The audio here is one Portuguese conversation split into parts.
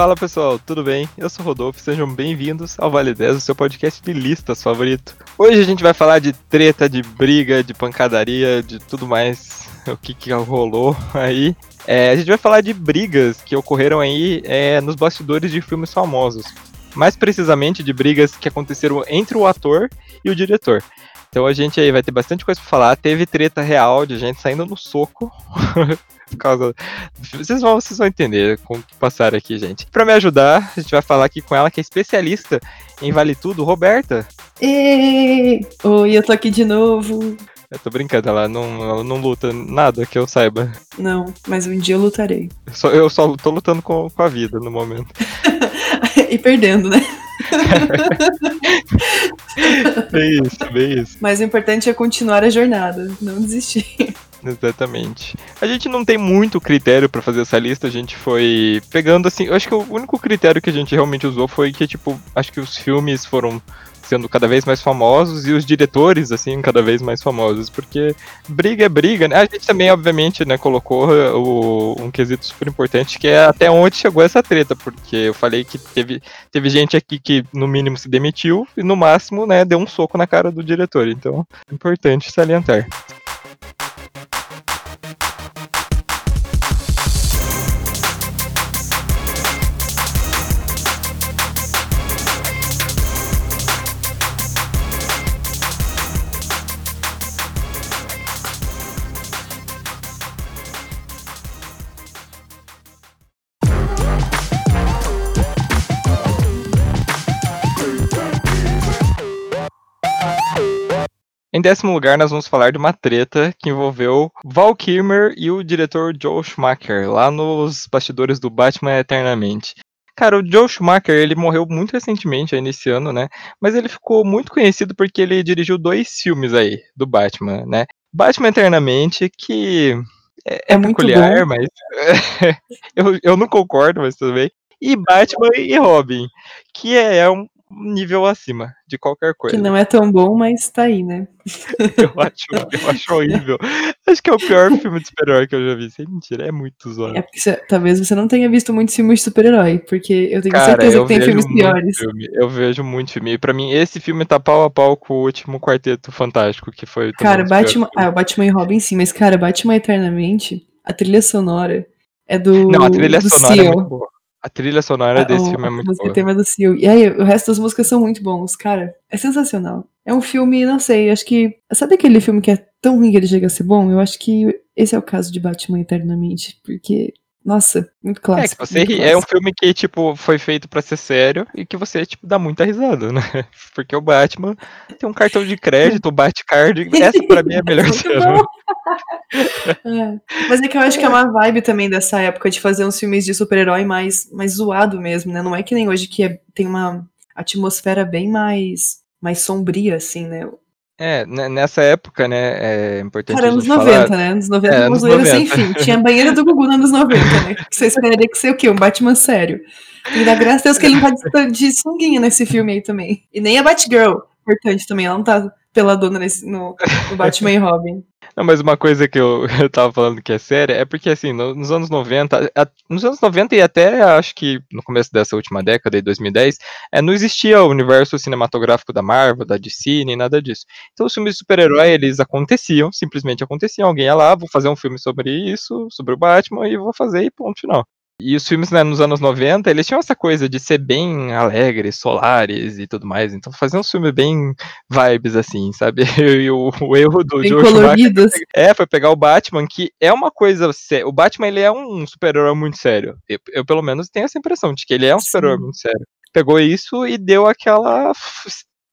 Fala pessoal, tudo bem? Eu sou Rodolfo, sejam bem-vindos ao Vale 10, o seu podcast de listas favorito. Hoje a gente vai falar de treta, de briga, de pancadaria, de tudo mais, o que, que rolou aí. É, a gente vai falar de brigas que ocorreram aí é, nos bastidores de filmes famosos. Mais precisamente de brigas que aconteceram entre o ator e o diretor. Então a gente aí vai ter bastante coisa pra falar. Teve treta real de gente saindo no soco. por causa. Vocês vão, vocês vão entender com o que passaram aqui, gente. Para me ajudar, a gente vai falar aqui com ela, que é especialista em Vale Tudo, Roberta. Ei! Oi, eu tô aqui de novo. Eu tô brincando, ela não, ela não luta nada que eu saiba. Não, mas um dia eu lutarei. Eu só, eu só tô lutando com, com a vida no momento. e perdendo, né? bem isso, bem isso. Mas o importante é continuar a jornada, não desistir. Exatamente. A gente não tem muito critério para fazer essa lista, a gente foi pegando assim. Eu acho que o único critério que a gente realmente usou foi que, tipo, acho que os filmes foram sendo cada vez mais famosos e os diretores, assim, cada vez mais famosos, porque briga é briga, né? A gente também, obviamente, né, colocou o, um quesito super importante, que é até onde chegou essa treta, porque eu falei que teve, teve gente aqui que, no mínimo, se demitiu e, no máximo, né, deu um soco na cara do diretor, então, é importante salientar. Em décimo lugar, nós vamos falar de uma treta que envolveu Val Kilmer e o diretor Joel Schumacher, lá nos bastidores do Batman Eternamente. Cara, o Joel Schumacher, ele morreu muito recentemente, aí nesse ano, né? Mas ele ficou muito conhecido porque ele dirigiu dois filmes aí, do Batman, né? Batman Eternamente, que é, é, é peculiar, mas eu, eu não concordo, mas tudo bem. E Batman e Robin, que é um, nível acima de qualquer coisa. Que não é tão bom, mas tá aí, né? eu, acho, eu acho horrível. Acho que é o pior filme de super-herói que eu já vi. Sem mentira, é muito zoado. É porque você, talvez você não tenha visto muitos filmes de super-herói, porque eu tenho Cara, certeza eu que tem filmes piores. Filme. Eu vejo muito filme. E pra mim, esse filme tá pau a pau com o último Quarteto Fantástico, que foi. Cara, Batman. Ah, o Batman e Robin sim, mas, cara, Batman Eternamente, a trilha sonora é do. Não, a trilha sonora Seal. é muito boa. A trilha sonora ah, desse o, filme é muito boa. O tema do Seal. E aí, o resto das músicas são muito bons, cara. É sensacional. É um filme, não sei, acho que. Sabe aquele filme que é tão ruim que ele chega a ser bom? Eu acho que esse é o caso de Batman Eternamente, porque. Nossa, muito clássico. É, que você ri, é um filme que, tipo, foi feito para ser sério e que você, tipo, dá muita risada, né? Porque o Batman tem um cartão de crédito, o Batcard. Essa pra mim é a melhor cena. É. Mas é que eu acho que é uma vibe também dessa época de fazer uns filmes de super-herói mais, mais zoado mesmo, né? Não é que nem hoje que é, tem uma atmosfera bem mais, mais sombria, assim, né? É, nessa época, né, é importante Cara, anos 90, falar... né? Anos 90 é, anos 90. sem fim. Tinha banheira do Gugu nos anos 90, né? Que você esperaria que ser o quê? Um Batman sério. E da graça a Deus que ele não tá de sunguinha nesse filme aí também. E nem a Batgirl, importante também, ela não tá peladona nesse, no, no Batman e Robin. Não, mas uma coisa que eu, eu tava falando que é séria é porque, assim, no, nos anos 90, a, nos anos 90 e até acho que no começo dessa última década, de 2010, é, não existia o universo cinematográfico da Marvel, da DC, nem nada disso. Então os filmes de super-herói, eles aconteciam, simplesmente aconteciam. Alguém ia lá, vou fazer um filme sobre isso, sobre o Batman, e vou fazer e ponto final. E os filmes, né, nos anos 90, eles tinham essa coisa de ser bem alegres, solares e tudo mais. Então faziam um filme bem vibes, assim, sabe? E o, o erro do bem George coloridos. é, foi pegar o Batman, que é uma coisa. O Batman, ele é um super-herói muito sério. Eu, eu, pelo menos, tenho essa impressão de que ele é um super-herói muito sério. Pegou isso e deu aquela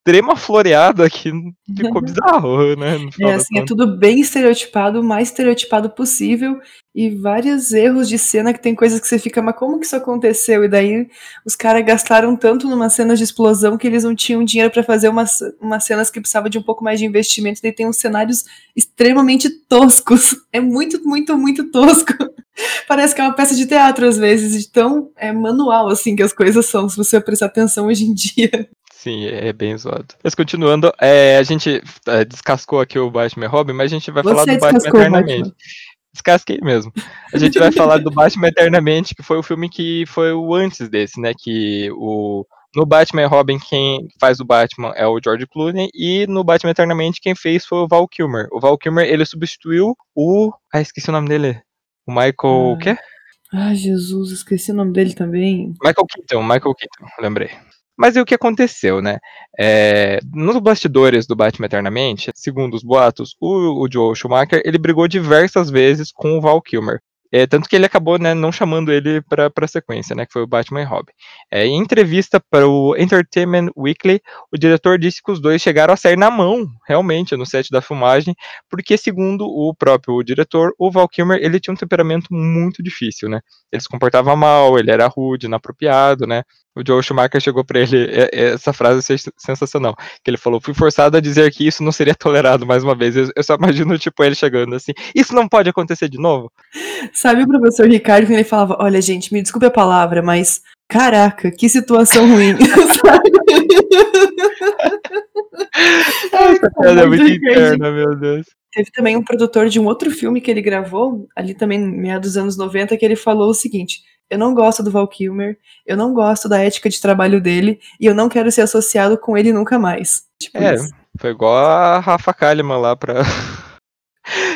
extrema floreada que ficou bizarro, né? É assim, é tudo bem estereotipado, o mais estereotipado possível, e vários erros de cena que tem coisas que você fica, mas como que isso aconteceu? E daí os caras gastaram tanto numa cena de explosão que eles não tinham dinheiro para fazer umas, umas cenas que precisavam de um pouco mais de investimento, e daí tem uns cenários extremamente toscos. É muito, muito, muito tosco. Parece que é uma peça de teatro, às vezes, de tão é, manual assim que as coisas são, se você prestar atenção hoje em dia. Sim, é bem zoado. Mas continuando, é, a gente é, descascou aqui o Batman Robin, mas a gente vai você falar do Batman eternamente. descasquei mesmo. A gente vai falar do Batman Eternamente, que foi o filme que foi o antes desse, né? Que o no Batman Robin, quem faz o Batman é o George Clooney, e no Batman Eternamente, quem fez foi o Val Kilmer. O Val Kilmer, ele substituiu o... Ah, esqueci o nome dele. O Michael... O ah. quê? Ah, Jesus, esqueci o nome dele também. Michael Keaton, Michael Keaton, lembrei. Mas e o que aconteceu, né? É, nos bastidores do Batman Eternamente, segundo os boatos, o, o Joe Schumacher, ele brigou diversas vezes com o Val Kilmer. É, tanto que ele acabou né, não chamando ele para a sequência, né, que foi o Batman e Robin. É, em entrevista para o Entertainment Weekly, o diretor disse que os dois chegaram a sair na mão, realmente, no set da filmagem, porque segundo o próprio diretor, o Val Kilmer, ele tinha um temperamento muito difícil, né? Ele se comportava mal, ele era rude, inapropriado, né? o Joe Schumacher chegou para ele, é, é, essa frase é sensacional, que ele falou, fui forçado a dizer que isso não seria tolerado mais uma vez, eu, só imagino, tipo, ele chegando assim, isso não pode acontecer de novo? Sabe o professor Ricardo, que ele falava, olha gente, me desculpe a palavra, mas, caraca, que situação ruim, Essa piada é muito interna, meu Deus. Teve também um produtor de um outro filme que ele gravou, ali também, meados dos anos 90, que ele falou o seguinte, eu não gosto do Val Kilmer, eu não gosto da ética de trabalho dele e eu não quero ser associado com ele nunca mais. Tipo é, isso. foi igual a Rafa Kalimann lá pra.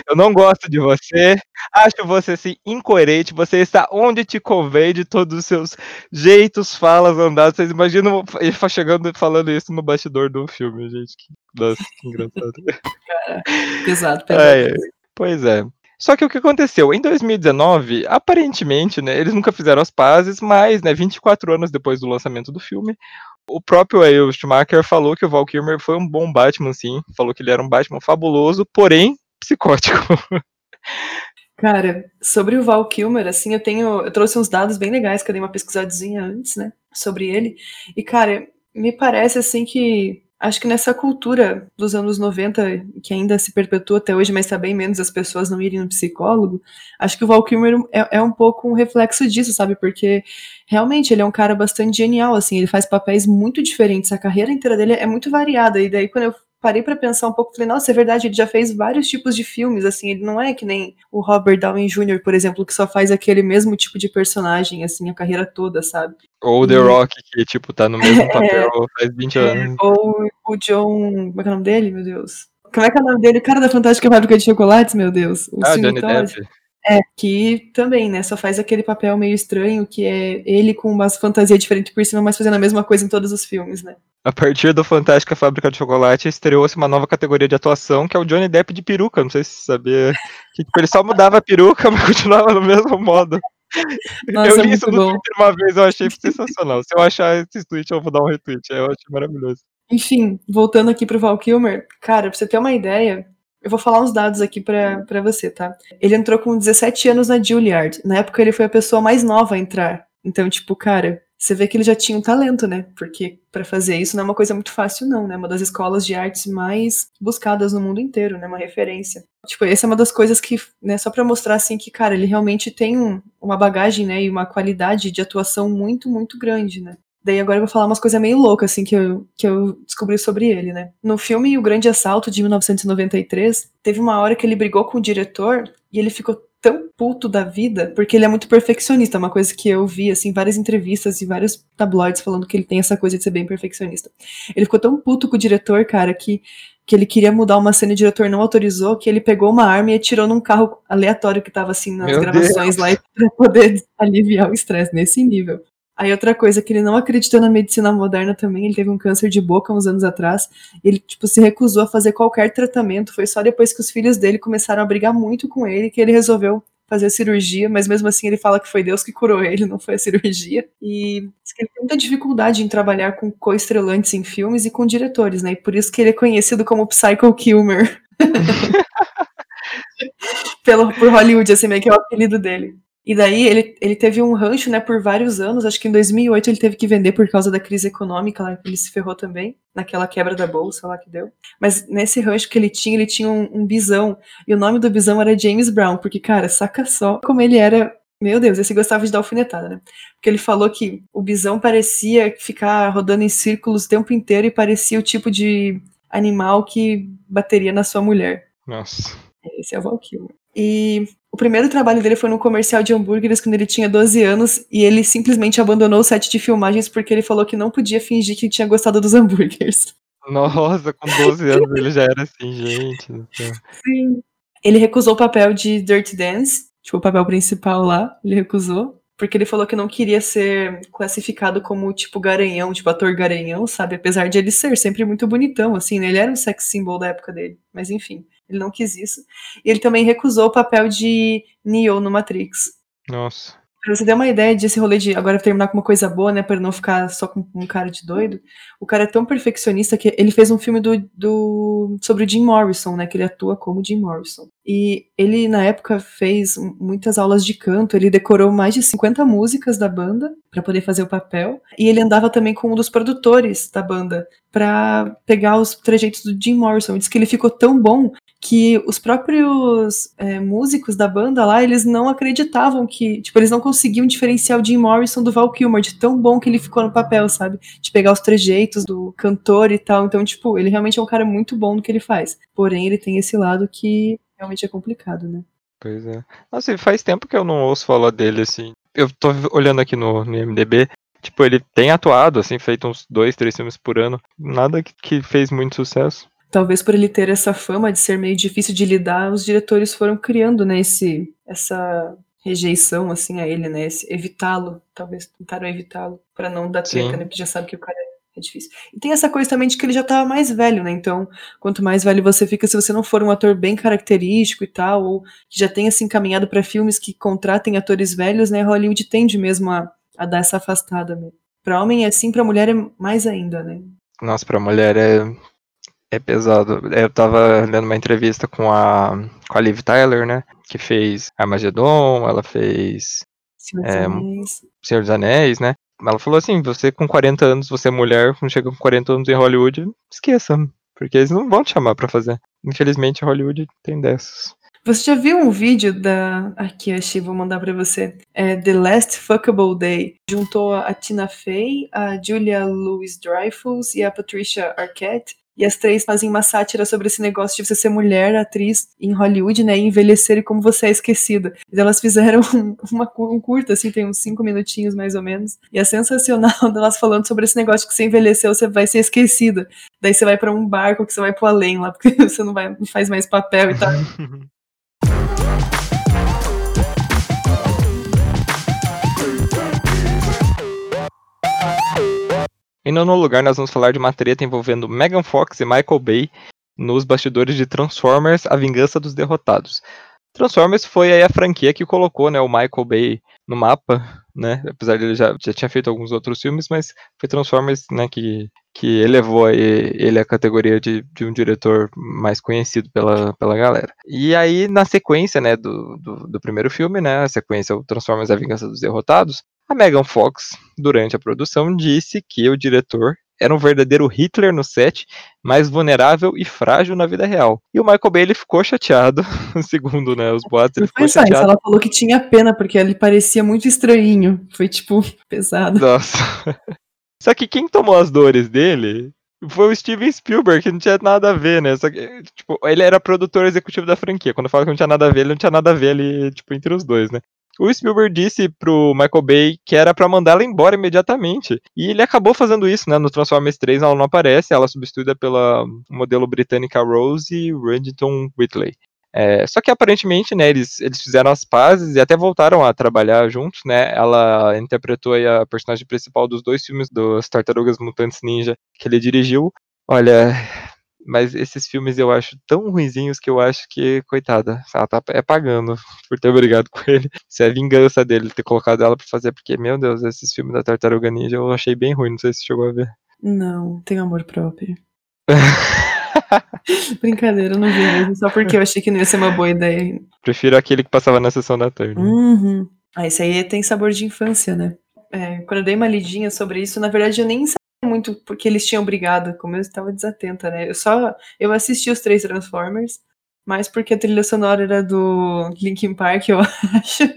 Eu não gosto de você, acho você assim incoerente, você está onde te convém de todos os seus jeitos, falas, andados. Vocês imaginam ele chegando falando isso no bastidor do filme, gente. Que, nossa, que engraçado. Cara, pesado, pesado. É, pois é. Só que o que aconteceu? Em 2019, aparentemente, né, eles nunca fizeram as pazes, mas, né, 24 anos depois do lançamento do filme, o próprio o Schumacher falou que o Val Kilmer foi um bom Batman, sim. Falou que ele era um Batman fabuloso, porém psicótico. Cara, sobre o Val Kilmer, assim, eu tenho. Eu trouxe uns dados bem legais que eu dei uma pesquisadinha antes, né? Sobre ele. E, cara, me parece assim que acho que nessa cultura dos anos 90, que ainda se perpetua até hoje, mas está bem menos as pessoas não irem no psicólogo, acho que o Val Kilmer é, é, um pouco um reflexo disso, sabe? Porque realmente ele é um cara bastante genial, assim, ele faz papéis muito diferentes, a carreira inteira dele é muito variada, e daí quando eu parei para pensar um pouco, falei, nossa, é verdade, ele já fez vários tipos de filmes, assim, ele não é que nem o Robert Downey Jr., por exemplo, que só faz aquele mesmo tipo de personagem, assim, a carreira toda, sabe? Ou The Rock, que, tipo, tá no mesmo papel é, faz 20 é, anos. Ou o John, como é que é o nome dele, meu Deus? Como é que é o nome dele? O cara da Fantástica Fábrica de Chocolates, meu Deus. O ah, Johnny Depp. É, que também, né, só faz aquele papel meio estranho, que é ele com umas fantasias diferentes por cima, mas fazendo a mesma coisa em todos os filmes, né? A partir do Fantástica Fábrica de Chocolate, estreou-se uma nova categoria de atuação, que é o Johnny Depp de peruca, não sei se você sabia. Que, tipo, ele só mudava a peruca, mas continuava no mesmo modo. Nossa, eu li isso no bom. Twitter uma vez, eu achei sensacional. Se eu achar esse tweet, eu vou dar um retweet, eu achei maravilhoso. Enfim, voltando aqui pro Val Kilmer, cara, pra você ter uma ideia, eu vou falar uns dados aqui para você, tá? Ele entrou com 17 anos na Juilliard. Na época ele foi a pessoa mais nova a entrar. Então, tipo, cara, você vê que ele já tinha um talento, né? Porque para fazer isso não é uma coisa muito fácil, não, né? Uma das escolas de artes mais buscadas no mundo inteiro, né? Uma referência. Tipo, essa é uma das coisas que, né, só para mostrar assim que, cara, ele realmente tem um, uma bagagem, né, e uma qualidade de atuação muito, muito grande, né? Daí agora eu vou falar umas coisas meio loucas, assim, que eu, que eu descobri sobre ele, né? No filme O Grande Assalto, de 1993, teve uma hora que ele brigou com o diretor e ele ficou tão puto da vida, porque ele é muito perfeccionista, uma coisa que eu vi, assim, várias entrevistas e vários tabloides falando que ele tem essa coisa de ser bem perfeccionista. Ele ficou tão puto com o diretor, cara, que, que ele queria mudar uma cena e o diretor não autorizou, que ele pegou uma arma e atirou num carro aleatório que tava, assim, nas Meu gravações Deus. lá, pra poder aliviar o estresse nesse nível. Aí outra coisa que ele não acreditou na medicina moderna também, ele teve um câncer de boca uns anos atrás, ele tipo se recusou a fazer qualquer tratamento, foi só depois que os filhos dele começaram a brigar muito com ele que ele resolveu fazer a cirurgia, mas mesmo assim ele fala que foi Deus que curou ele, não foi a cirurgia. E ele tem muita dificuldade em trabalhar com co-estrelantes em filmes e com diretores, né? E por isso que ele é conhecido como Psycho Kilmer. Pelo, por Hollywood, assim, meio que é o apelido dele. E daí ele, ele teve um rancho, né, por vários anos. Acho que em 2008 ele teve que vender por causa da crise econômica, lá, ele se ferrou também, naquela quebra da bolsa lá que deu. Mas nesse rancho que ele tinha, ele tinha um, um bisão. E o nome do bisão era James Brown, porque, cara, saca só como ele era meu Deus, esse gostava de dar alfinetada, né? Porque ele falou que o bisão parecia ficar rodando em círculos o tempo inteiro e parecia o tipo de animal que bateria na sua mulher. Nossa. Esse é o Valkyrie. E O primeiro trabalho dele foi no comercial de hambúrgueres quando ele tinha 12 anos e ele simplesmente abandonou o set de filmagens porque ele falou que não podia fingir que tinha gostado dos hambúrgueres. Nossa, com 12 anos ele já era assim, gente. Sim. Ele recusou o papel de Dirty Dance, tipo, o papel principal lá, ele recusou porque ele falou que não queria ser classificado como tipo garanhão, tipo ator garanhão, sabe? Apesar de ele ser sempre muito bonitão, assim, né? Ele era um sex symbol da época dele, mas enfim, ele não quis isso. E ele também recusou o papel de Neo no Matrix. Nossa. Pra você ter uma ideia desse rolê de agora terminar com uma coisa boa, né? Pra não ficar só com um cara de doido. O cara é tão perfeccionista que ele fez um filme do, do sobre o Jim Morrison, né? Que ele atua como Jim Morrison. E ele, na época, fez muitas aulas de canto. Ele decorou mais de 50 músicas da banda para poder fazer o papel. E ele andava também com um dos produtores da banda para pegar os trejeitos do Jim Morrison. Ele disse que ele ficou tão bom que os próprios é, músicos da banda lá, eles não acreditavam que, tipo, eles não conseguiam diferenciar o Jim Morrison do Val Kilmer, de tão bom que ele ficou no papel, sabe? De pegar os trejeitos do cantor e tal. Então, tipo, ele realmente é um cara muito bom no que ele faz. Porém, ele tem esse lado que realmente é complicado, né? Pois é. Nossa, faz tempo que eu não ouço falar dele, assim. Eu tô olhando aqui no, no MDB, tipo, ele tem atuado, assim, feito uns dois, três filmes por ano. Nada que, que fez muito sucesso talvez por ele ter essa fama de ser meio difícil de lidar, os diretores foram criando, né, esse, essa rejeição, assim, a ele, né, evitá-lo, talvez tentaram evitá-lo, para não dar treta, né, porque já sabe que o cara é, difícil. E tem essa coisa também de que ele já tava mais velho, né, então, quanto mais velho você fica, se você não for um ator bem característico e tal, ou que já tenha se encaminhado para filmes que contratem atores velhos, né, Hollywood tende mesmo a, a dar essa afastada mesmo. Pra homem é assim, pra mulher é mais ainda, né? Nossa, pra mulher é é pesado. Eu tava lendo uma entrevista com a, com a Liv Tyler, né? Que fez Armageddon, ela fez. Senhor dos, é, Anéis. Senhor dos Anéis, né? Ela falou assim: você com 40 anos, você é mulher, quando chega com 40 anos em Hollywood, esqueça. Porque eles não vão te chamar pra fazer. Infelizmente, Hollywood tem dessas. Você já viu um vídeo da. Aqui, achei, vou mandar pra você. É The Last Fuckable Day. Juntou a Tina Fey, a Julia Louis Dreyfus e a Patricia Arquette e as três fazem uma sátira sobre esse negócio de você ser mulher, atriz em Hollywood, né? E envelhecer e como você é esquecida. E elas fizeram um, uma, um curto, assim, tem uns cinco minutinhos mais ou menos. E é sensacional elas falando sobre esse negócio que você envelheceu, você vai ser esquecida. Daí você vai para um barco que você vai pro além lá, porque você não, vai, não faz mais papel e tal. Em nono lugar, nós vamos falar de uma treta envolvendo Megan Fox e Michael Bay nos bastidores de Transformers: A Vingança dos Derrotados. Transformers foi aí a franquia que colocou né, o Michael Bay no mapa, né? Apesar de ele já, já tinha feito alguns outros filmes, mas foi Transformers né, que, que elevou ele à categoria de, de um diretor mais conhecido pela, pela galera. E aí, na sequência né, do, do, do primeiro filme, né, a sequência o Transformers A Vingança dos Derrotados, a Megan Fox, durante a produção, disse que o diretor era um verdadeiro Hitler no set, mais vulnerável e frágil na vida real. E o Michael Bay ele ficou chateado, segundo né, os boatos, ele ficou chateado. Isso, ela falou que tinha pena porque ele parecia muito estranho. Foi tipo pesado. Nossa. Só que quem tomou as dores dele foi o Steven Spielberg, que não tinha nada a ver, né? Só que, tipo, ele era produtor executivo da franquia. Quando eu falo que não tinha nada a ver, ele não tinha nada a ver ali, tipo, entre os dois, né? O Spielberg disse pro Michael Bay que era para mandá-la embora imediatamente. E ele acabou fazendo isso, né? No Transformers 3 ela não aparece, ela é substituída pela modelo britânica Rose Reddington Whitley. É, só que aparentemente, né, eles, eles fizeram as pazes e até voltaram a trabalhar juntos, né? Ela interpretou a personagem principal dos dois filmes dos Tartarugas Mutantes Ninja que ele dirigiu. Olha, mas esses filmes eu acho tão ruinzinhos que eu acho que, coitada, ela tá é pagando por ter brigado com ele. Isso é vingança dele ter colocado ela pra fazer, porque, meu Deus, esses filmes da Tartaruga Ninja eu achei bem ruim, não sei se chegou a ver. Não, tem amor próprio. Brincadeira, eu não vi mesmo, só porque eu achei que não ia ser uma boa ideia. Prefiro aquele que passava na sessão da tarde. Uhum. Ah, esse aí tem sabor de infância, né? É, quando eu dei uma lidinha sobre isso, na verdade eu nem muito porque eles tinham brigado, como eu estava desatenta, né? Eu só eu assisti os três Transformers, mais porque a trilha sonora era do Linkin Park, eu acho,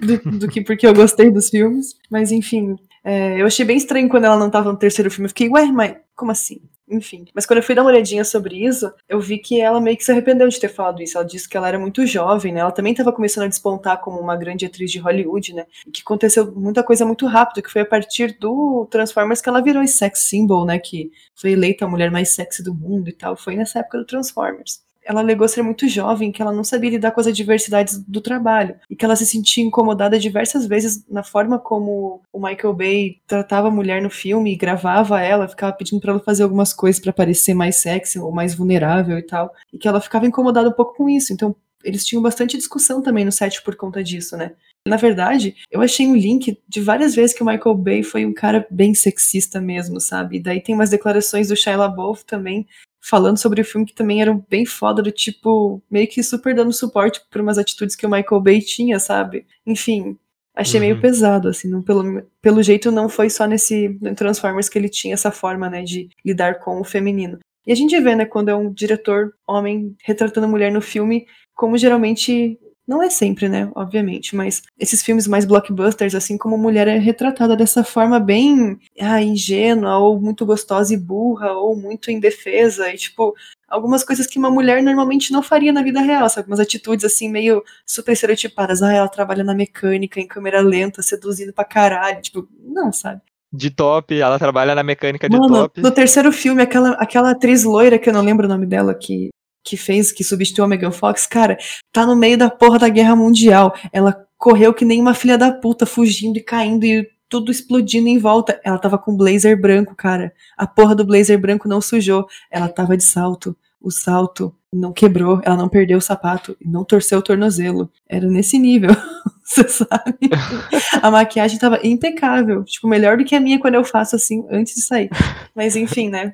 do, do que porque eu gostei dos filmes. Mas enfim, é, eu achei bem estranho quando ela não estava no terceiro filme. Eu fiquei, ué, mas como assim? enfim. Mas quando eu fui dar uma olhadinha sobre isso, eu vi que ela meio que se arrependeu de ter falado isso. Ela disse que ela era muito jovem, né? Ela também estava começando a despontar como uma grande atriz de Hollywood, né? E que aconteceu muita coisa muito rápido, que foi a partir do Transformers que ela virou esse sex symbol, né? Que foi eleita a mulher mais sexy do mundo e tal. Foi nessa época do Transformers ela alegou ser muito jovem, que ela não sabia lidar com as adversidades do trabalho e que ela se sentia incomodada diversas vezes na forma como o Michael Bay tratava a mulher no filme e gravava ela, ficava pedindo para ela fazer algumas coisas para parecer mais sexy ou mais vulnerável e tal, e que ela ficava incomodada um pouco com isso. Então, eles tinham bastante discussão também no set por conta disso, né? Na verdade, eu achei um link de várias vezes que o Michael Bay foi um cara bem sexista mesmo, sabe? Daí tem umas declarações do Shia LaBeouf também falando sobre o filme que também eram bem foda, do tipo, meio que super dando suporte por umas atitudes que o Michael Bay tinha, sabe? Enfim, achei uhum. meio pesado, assim, não, pelo, pelo jeito não foi só nesse Transformers que ele tinha essa forma, né, de lidar com o feminino. E a gente vê, né, quando é um diretor homem retratando mulher no filme, como geralmente não é sempre, né? Obviamente, mas esses filmes mais blockbusters, assim como mulher é retratada dessa forma bem ah, ingênua, ou muito gostosa e burra, ou muito indefesa, e tipo, algumas coisas que uma mulher normalmente não faria na vida real, sabe? Umas atitudes assim meio super estereotipadas. Ah, ela trabalha na mecânica, em câmera lenta, seduzindo pra caralho. Tipo, não, sabe? De top, ela trabalha na mecânica de Mano, top. No terceiro filme, aquela, aquela atriz loira, que eu não lembro o nome dela, que que fez, que substituiu a Megan Fox, cara, tá no meio da porra da guerra mundial. Ela correu que nem uma filha da puta, fugindo e caindo e tudo explodindo em volta. Ela tava com blazer branco, cara. A porra do blazer branco não sujou. Ela tava de salto. O salto não quebrou, ela não perdeu o sapato não torceu o tornozelo. Era nesse nível, você sabe? A maquiagem tava impecável, tipo, melhor do que a minha quando eu faço assim antes de sair. Mas enfim, né?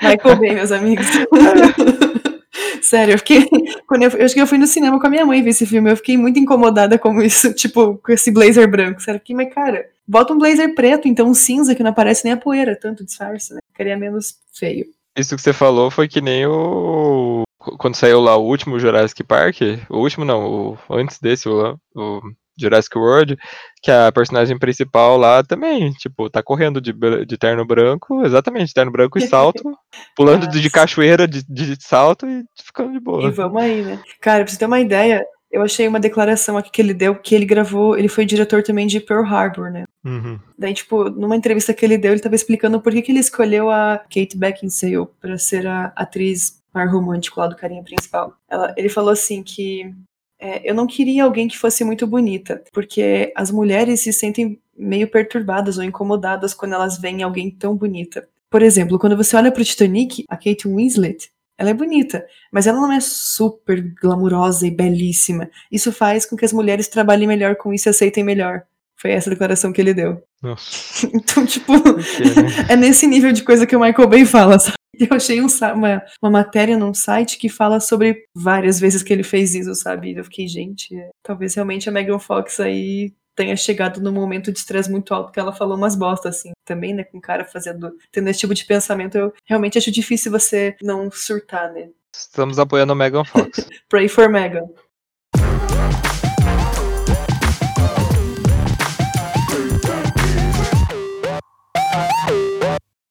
Michael Bay, meus amigos. Sério, eu fiquei. Quando eu, eu acho que eu fui no cinema com a minha mãe ver esse filme, eu fiquei muito incomodada com isso, tipo, com esse blazer branco. Sério, que, mas cara, bota um blazer preto, então um cinza que não aparece nem a poeira, tanto disfarce, né? Ficaria menos feio. Isso que você falou foi que nem o. Quando saiu lá o último Jurassic Park, o último não, o antes desse, o, o Jurassic World, que a personagem principal lá também, tipo, tá correndo de, de terno branco, exatamente, terno branco e salto, pulando de, de cachoeira de, de salto e ficando de boa. E vamos aí, né? Cara, pra você ter uma ideia, eu achei uma declaração aqui que ele deu, que ele gravou, ele foi diretor também de Pearl Harbor, né? Uhum. Daí, tipo, numa entrevista que ele deu, ele tava explicando por que, que ele escolheu a Kate Beckinsale para ser a atriz par romântico lá do carinha principal. Ela, ele falou assim que é, eu não queria alguém que fosse muito bonita, porque as mulheres se sentem meio perturbadas ou incomodadas quando elas veem alguém tão bonita. Por exemplo, quando você olha pro Titanic, a Kate Winslet, ela é bonita, mas ela não é super glamurosa e belíssima. Isso faz com que as mulheres trabalhem melhor com isso e aceitem melhor. Foi essa declaração que ele deu. Nossa. Então, tipo, é nesse nível de coisa que o Michael Bay fala, sabe? Eu achei um, uma, uma matéria num site que fala sobre várias vezes que ele fez isso, sabe? Eu fiquei, gente, é, talvez realmente a Megan Fox aí tenha chegado num momento de estresse muito alto que ela falou umas bostas, assim, também, né, com o cara fazendo, tendo esse tipo de pensamento, eu realmente acho difícil você não surtar, né? Estamos apoiando a Megan Fox. Pray for Megan.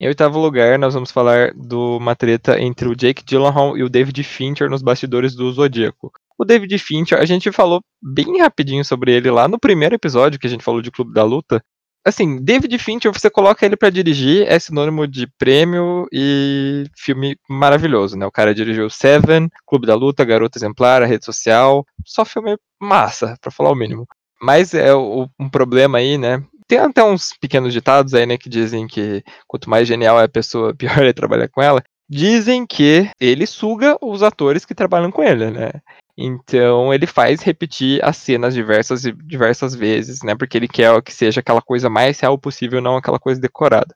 Em oitavo lugar, nós vamos falar de uma treta entre o Jake Gyllenhaal e o David Fincher nos bastidores do Zodíaco. O David Fincher, a gente falou bem rapidinho sobre ele lá no primeiro episódio que a gente falou de Clube da Luta. Assim, David Fincher, você coloca ele para dirigir, é sinônimo de prêmio e filme maravilhoso, né? O cara dirigiu Seven, Clube da Luta, Garota Exemplar, A Rede Social, só filme massa, para falar o mínimo. Mas é um problema aí, né? Tem até uns pequenos ditados aí, né, que dizem que quanto mais genial é a pessoa, pior é trabalhar com ela. Dizem que ele suga os atores que trabalham com ele, né? Então ele faz repetir as cenas diversas e diversas vezes, né? Porque ele quer que seja aquela coisa mais real possível, não aquela coisa decorada.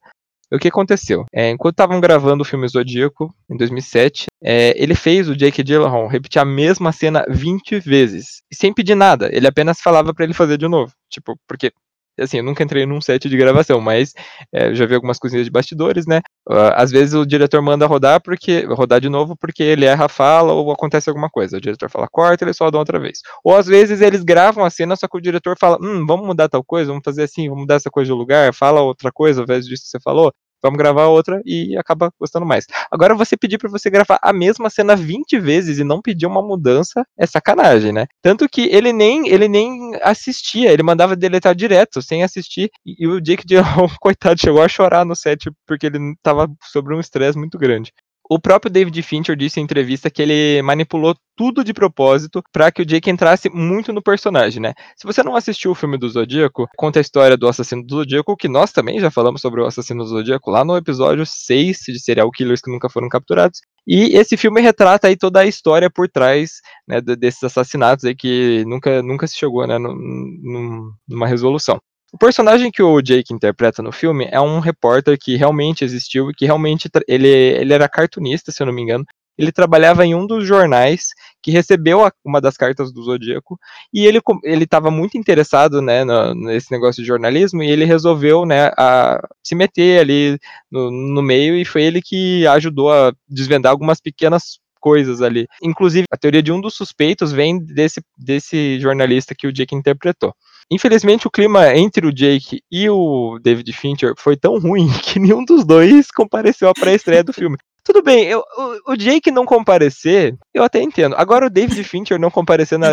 O que aconteceu? É, enquanto estavam gravando o filme Zodíaco, em 2007, é, ele fez o Jake Gyllenhaal repetir a mesma cena 20 vezes, sem pedir nada. Ele apenas falava para ele fazer de novo. Tipo, porque assim, eu nunca entrei num set de gravação, mas é, já vi algumas coisinhas de bastidores, né? Uh, às vezes o diretor manda rodar porque rodar de novo porque ele erra a fala ou acontece alguma coisa. O diretor fala corta, ele só dá outra vez. Ou às vezes eles gravam a cena, só que o diretor fala, hum, vamos mudar tal coisa, vamos fazer assim, vamos mudar essa coisa de lugar, fala outra coisa ao invés disso que você falou. Vamos gravar outra e acaba gostando mais. Agora, você pedir para você gravar a mesma cena 20 vezes e não pedir uma mudança é sacanagem, né? Tanto que ele nem, ele nem assistia, ele mandava deletar direto, sem assistir, e, o Jake Gyllenhaal, coitado, chegou a chorar no set porque ele tava sobre um estresse muito grande. O próprio David Fincher disse em entrevista que ele manipulou tudo de propósito para que o Jake entrasse muito no personagem, né? Se você não assistiu o filme do Zodíaco, conta a história do assassino do Zodíaco, que nós também já falamos sobre o assassino do Zodíaco lá no episódio 6 de Serial Killers que nunca foram capturados. E esse filme retrata aí toda a história por trás né, desses assassinatos aí que nunca, nunca se chegou né, numa resolução. O personagem que o Jake interpreta no filme é um repórter que realmente existiu e que realmente ele, ele era cartunista, se eu não me engano. Ele trabalhava em um dos jornais que recebeu a, uma das cartas do Zodíaco e ele ele estava muito interessado né, no, nesse negócio de jornalismo e ele resolveu né, a, se meter ali no, no meio e foi ele que ajudou a desvendar algumas pequenas coisas ali. Inclusive, a teoria de um dos suspeitos vem desse, desse jornalista que o Jake interpretou. Infelizmente, o clima entre o Jake e o David Fincher foi tão ruim que nenhum dos dois compareceu à pré-estreia do filme. Tudo bem, eu, o, o, Jake não comparecer, eu até entendo. Agora o David Fincher não comparecer na,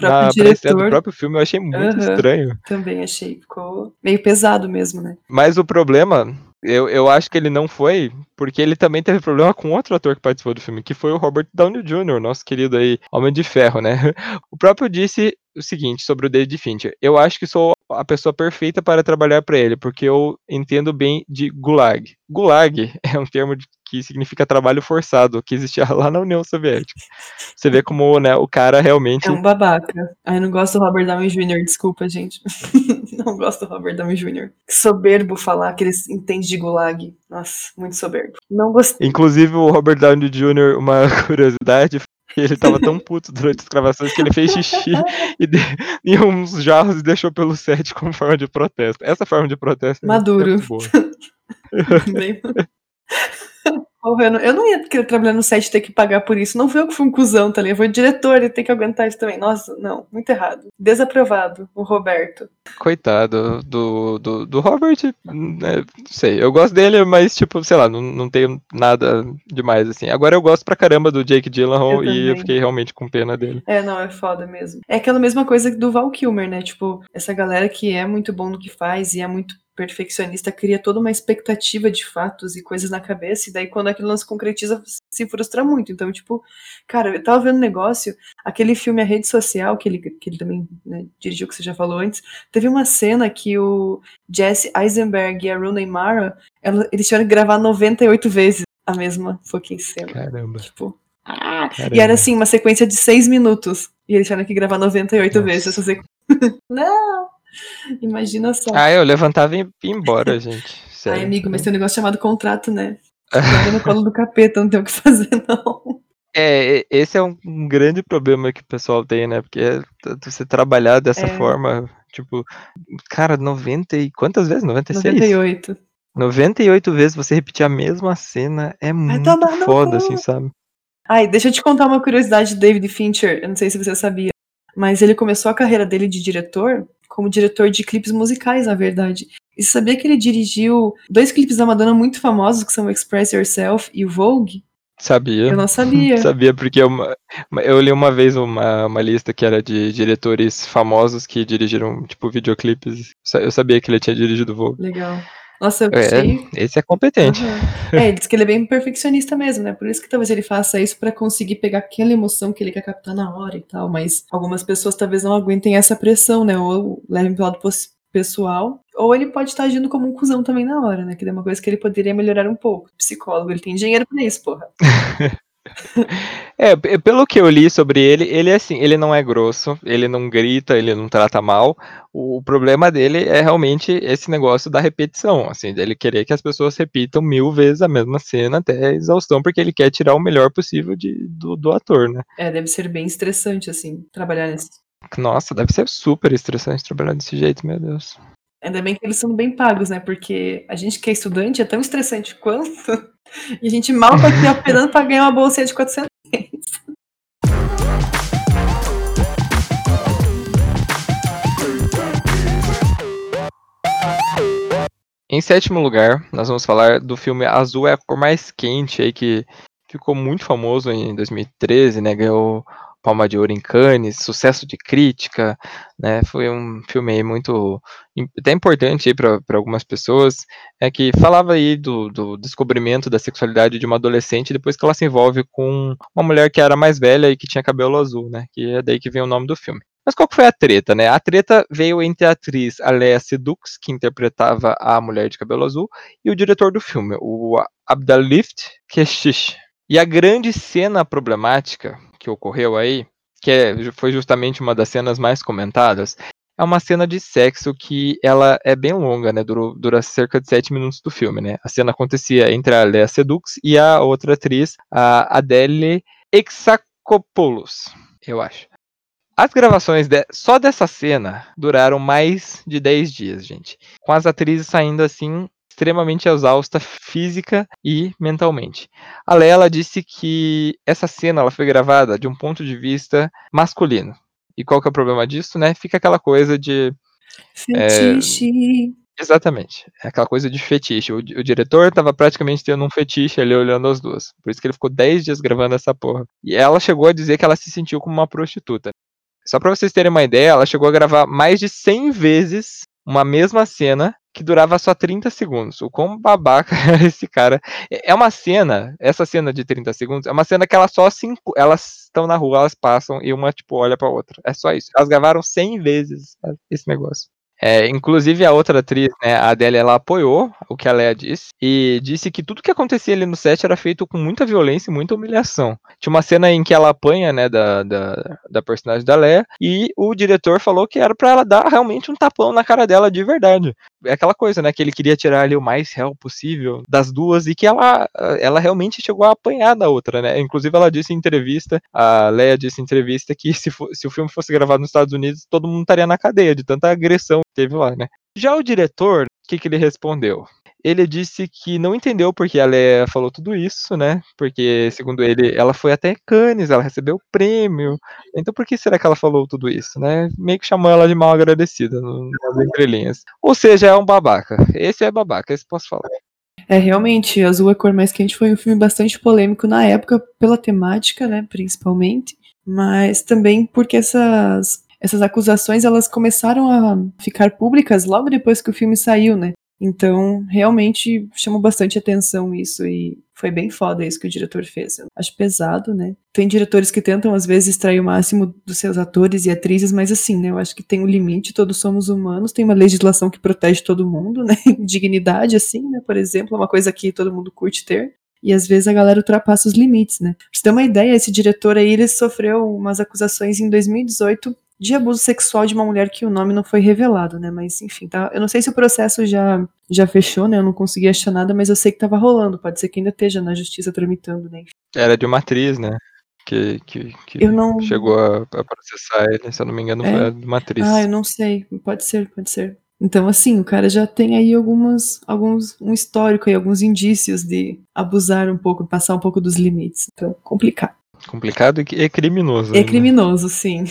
na pré-estreia do próprio filme, eu achei muito uhum, estranho. Também achei, ficou meio pesado mesmo, né? Mas o problema eu, eu acho que ele não foi, porque ele também teve problema com outro ator que participou do filme, que foi o Robert Downey Jr., nosso querido aí, Homem de Ferro, né? O próprio disse o seguinte sobre o David Fincher: Eu acho que sou a pessoa perfeita para trabalhar para ele, porque eu entendo bem de gulag. Gulag é um termo que significa trabalho forçado, que existia lá na União Soviética. Você vê como né, o cara realmente. É um babaca. Ai, não gosto do Robert Downey Jr., desculpa, gente. não gosto do Robert Downey Jr. Soberbo falar que ele entende de gulag. Nossa, muito soberbo. Não gostei. Inclusive, o Robert Downey Jr., uma curiosidade, ele tava tão puto durante as gravações que ele fez xixi e de, em uns jarros e deixou pelo set como forma de protesto. Essa forma de protesto Maduro. é muito boa. Bem... Eu não ia querer trabalhar no set e ter que pagar por isso. Não foi eu que fui um cuzão, tá ligado? Foi o diretor e ter que aguentar isso também. Nossa, não, muito errado. Desaprovado, o Roberto. Coitado do, do, do Robert, né, não sei. Eu gosto dele, mas, tipo, sei lá, não, não tenho nada demais, assim. Agora eu gosto pra caramba do Jake Gyllenhaal eu e eu fiquei realmente com pena dele. É, não, é foda mesmo. É aquela mesma coisa do Val Kilmer, né? Tipo, essa galera que é muito bom no que faz e é muito perfeccionista cria toda uma expectativa de fatos e coisas na cabeça, e daí quando aquilo não se concretiza, se frustra muito. Então, tipo, cara, eu tava vendo um negócio, aquele filme A Rede Social, que ele, que ele também né, dirigiu, que você já falou antes, teve uma cena que o Jesse Eisenberg e a Rooney Mara, ela, eles tiveram que gravar 98 vezes a mesma fucking cena. Caramba. Tipo, ah, e era assim, uma sequência de 6 minutos. E eles tiveram que gravar 98 Nossa. vezes essa sequência. não! Imagina só. Ah, eu levantava e ia embora, gente. Sério. Ai, amigo, mas tem um negócio chamado contrato, né? Tá no colo do capeta, não tem o que fazer, não. É, esse é um, grande problema que o pessoal tem, né? Porque é você trabalhar dessa é. forma, tipo, cara, 90 e quantas vezes? 96? 98. 98 vezes você repetir a mesma cena é muito foda, assim, sabe? Ai, deixa eu te contar uma curiosidade de David Fincher, eu não sei se você sabia, mas ele começou a carreira dele de diretor como diretor de clipes musicais, na verdade. E você sabia que ele dirigiu dois clipes da Madonna muito famosos, que são Express Yourself e o Vogue? Sabia. Eu não sabia. sabia, porque eu, eu li uma vez uma, uma lista que era de diretores famosos que dirigiram, tipo, videoclipes. Eu sabia que ele tinha dirigido o Vogue. Legal. Nossa, eu é, Esse é competente. Uhum. É, ele diz que ele é bem perfeccionista mesmo, né? Por isso que talvez ele faça isso para conseguir pegar aquela emoção que ele quer captar na hora e tal. Mas algumas pessoas talvez não aguentem essa pressão, né? Ou levem pro lado pessoal. Ou ele pode estar agindo como um cuzão também na hora, né? Que é uma coisa que ele poderia melhorar um pouco. Psicólogo, ele tem dinheiro pra isso, porra. É, pelo que eu li sobre ele, ele é assim, ele não é grosso, ele não grita, ele não trata mal. O problema dele é realmente esse negócio da repetição, assim, dele querer que as pessoas repitam mil vezes a mesma cena até a exaustão, porque ele quer tirar o melhor possível de, do, do ator, né? É, deve ser bem estressante, assim, trabalhar nesse. Nossa, deve ser super estressante trabalhar desse jeito, meu Deus. Ainda bem que eles são bem pagos, né? Porque a gente que é estudante é tão estressante quanto. E a gente mal tá aqui operando para ganhar uma bolsinha de 400 Em sétimo lugar, nós vamos falar do filme Azul é a cor mais quente, aí que ficou muito famoso em 2013, né? Ganhou Palma de Ouro em Cannes, sucesso de crítica, né? Foi um filme muito até importante para algumas pessoas, é que falava aí do, do, descobrimento da sexualidade de uma adolescente depois que ela se envolve com uma mulher que era mais velha e que tinha cabelo azul, né? Que é daí que vem o nome do filme. Mas qual foi a treta, né? A treta veio entre a atriz Alea Sedux, que interpretava a mulher de cabelo azul, e o diretor do filme, o Abdalift Keshish. E a grande cena problemática que ocorreu aí, que é, foi justamente uma das cenas mais comentadas, é uma cena de sexo que ela é bem longa, né? Dura, dura cerca de sete minutos do filme, né? A cena acontecia entre a Lea Sedux e a outra atriz, a Adele Exakopoulos, eu acho. As gravações de, só dessa cena duraram mais de 10 dias, gente. Com as atrizes saindo assim extremamente exausta física e mentalmente. A Lela disse que essa cena ela foi gravada de um ponto de vista masculino. E qual que é o problema disso, né? Fica aquela coisa de fetiche. É, exatamente. É aquela coisa de fetiche. O, o diretor estava praticamente tendo um fetiche ali olhando as duas. Por isso que ele ficou 10 dias gravando essa porra. E ela chegou a dizer que ela se sentiu como uma prostituta. Só para vocês terem uma ideia, ela chegou a gravar mais de 100 vezes uma mesma cena que durava só 30 segundos. O quão babaca é esse cara. É, é uma cena, essa cena de 30 segundos, é uma cena que elas só se, elas estão na rua, elas passam e uma tipo olha para outra. É só isso. Elas gravaram 100 vezes esse negócio. É, inclusive a outra atriz, né, a Adele, ela apoiou o que a Leia disse e disse que tudo que acontecia ali no set era feito com muita violência e muita humilhação. Tinha uma cena em que ela apanha, né, da, da, da personagem da Leia e o diretor falou que era para ela dar realmente um tapão na cara dela de verdade. É aquela coisa, né, que ele queria tirar ali o mais real possível das duas e que ela, ela realmente chegou a apanhar da outra, né. Inclusive ela disse em entrevista, a Leia disse em entrevista que se, se o filme fosse gravado nos Estados Unidos, todo mundo estaria na cadeia de tanta agressão teve lá, né? Já o diretor, o que, que ele respondeu? Ele disse que não entendeu porque a Leia falou tudo isso, né? Porque, segundo ele, ela foi até Cannes, ela recebeu o prêmio. Então, por que será que ela falou tudo isso, né? Meio que chamou ela de mal agradecida nas entrelinhas. Ou seja, é um babaca. Esse é babaca, esse posso falar. É, realmente, Azul é Cor Mais Quente foi um filme bastante polêmico na época, pela temática, né, principalmente, mas também porque essas essas acusações elas começaram a ficar públicas logo depois que o filme saiu, né? Então, realmente chamou bastante atenção isso e foi bem foda isso que o diretor fez. Eu acho pesado, né? Tem diretores que tentam, às vezes, extrair o máximo dos seus atores e atrizes, mas assim, né? Eu acho que tem um limite, todos somos humanos, tem uma legislação que protege todo mundo, né? Dignidade, assim, né? Por exemplo, é uma coisa que todo mundo curte ter. E às vezes a galera ultrapassa os limites, né? Pra você ter uma ideia, esse diretor aí, ele sofreu umas acusações em 2018 de abuso sexual de uma mulher que o nome não foi revelado, né? Mas enfim, tá. Eu não sei se o processo já, já fechou, né? Eu não consegui achar nada, mas eu sei que tava rolando. Pode ser que ainda esteja na justiça tramitando, né? Era de uma atriz, né? Que, que, que não... chegou a, a, processar ele, se eu não me engano, é? foi de uma atriz. Ah, eu não sei. Pode ser, pode ser. Então, assim, o cara já tem aí algumas, alguns, um histórico e alguns indícios de abusar um pouco, passar um pouco dos limites. Então, complicado. Complicado e criminoso. É criminoso, sim.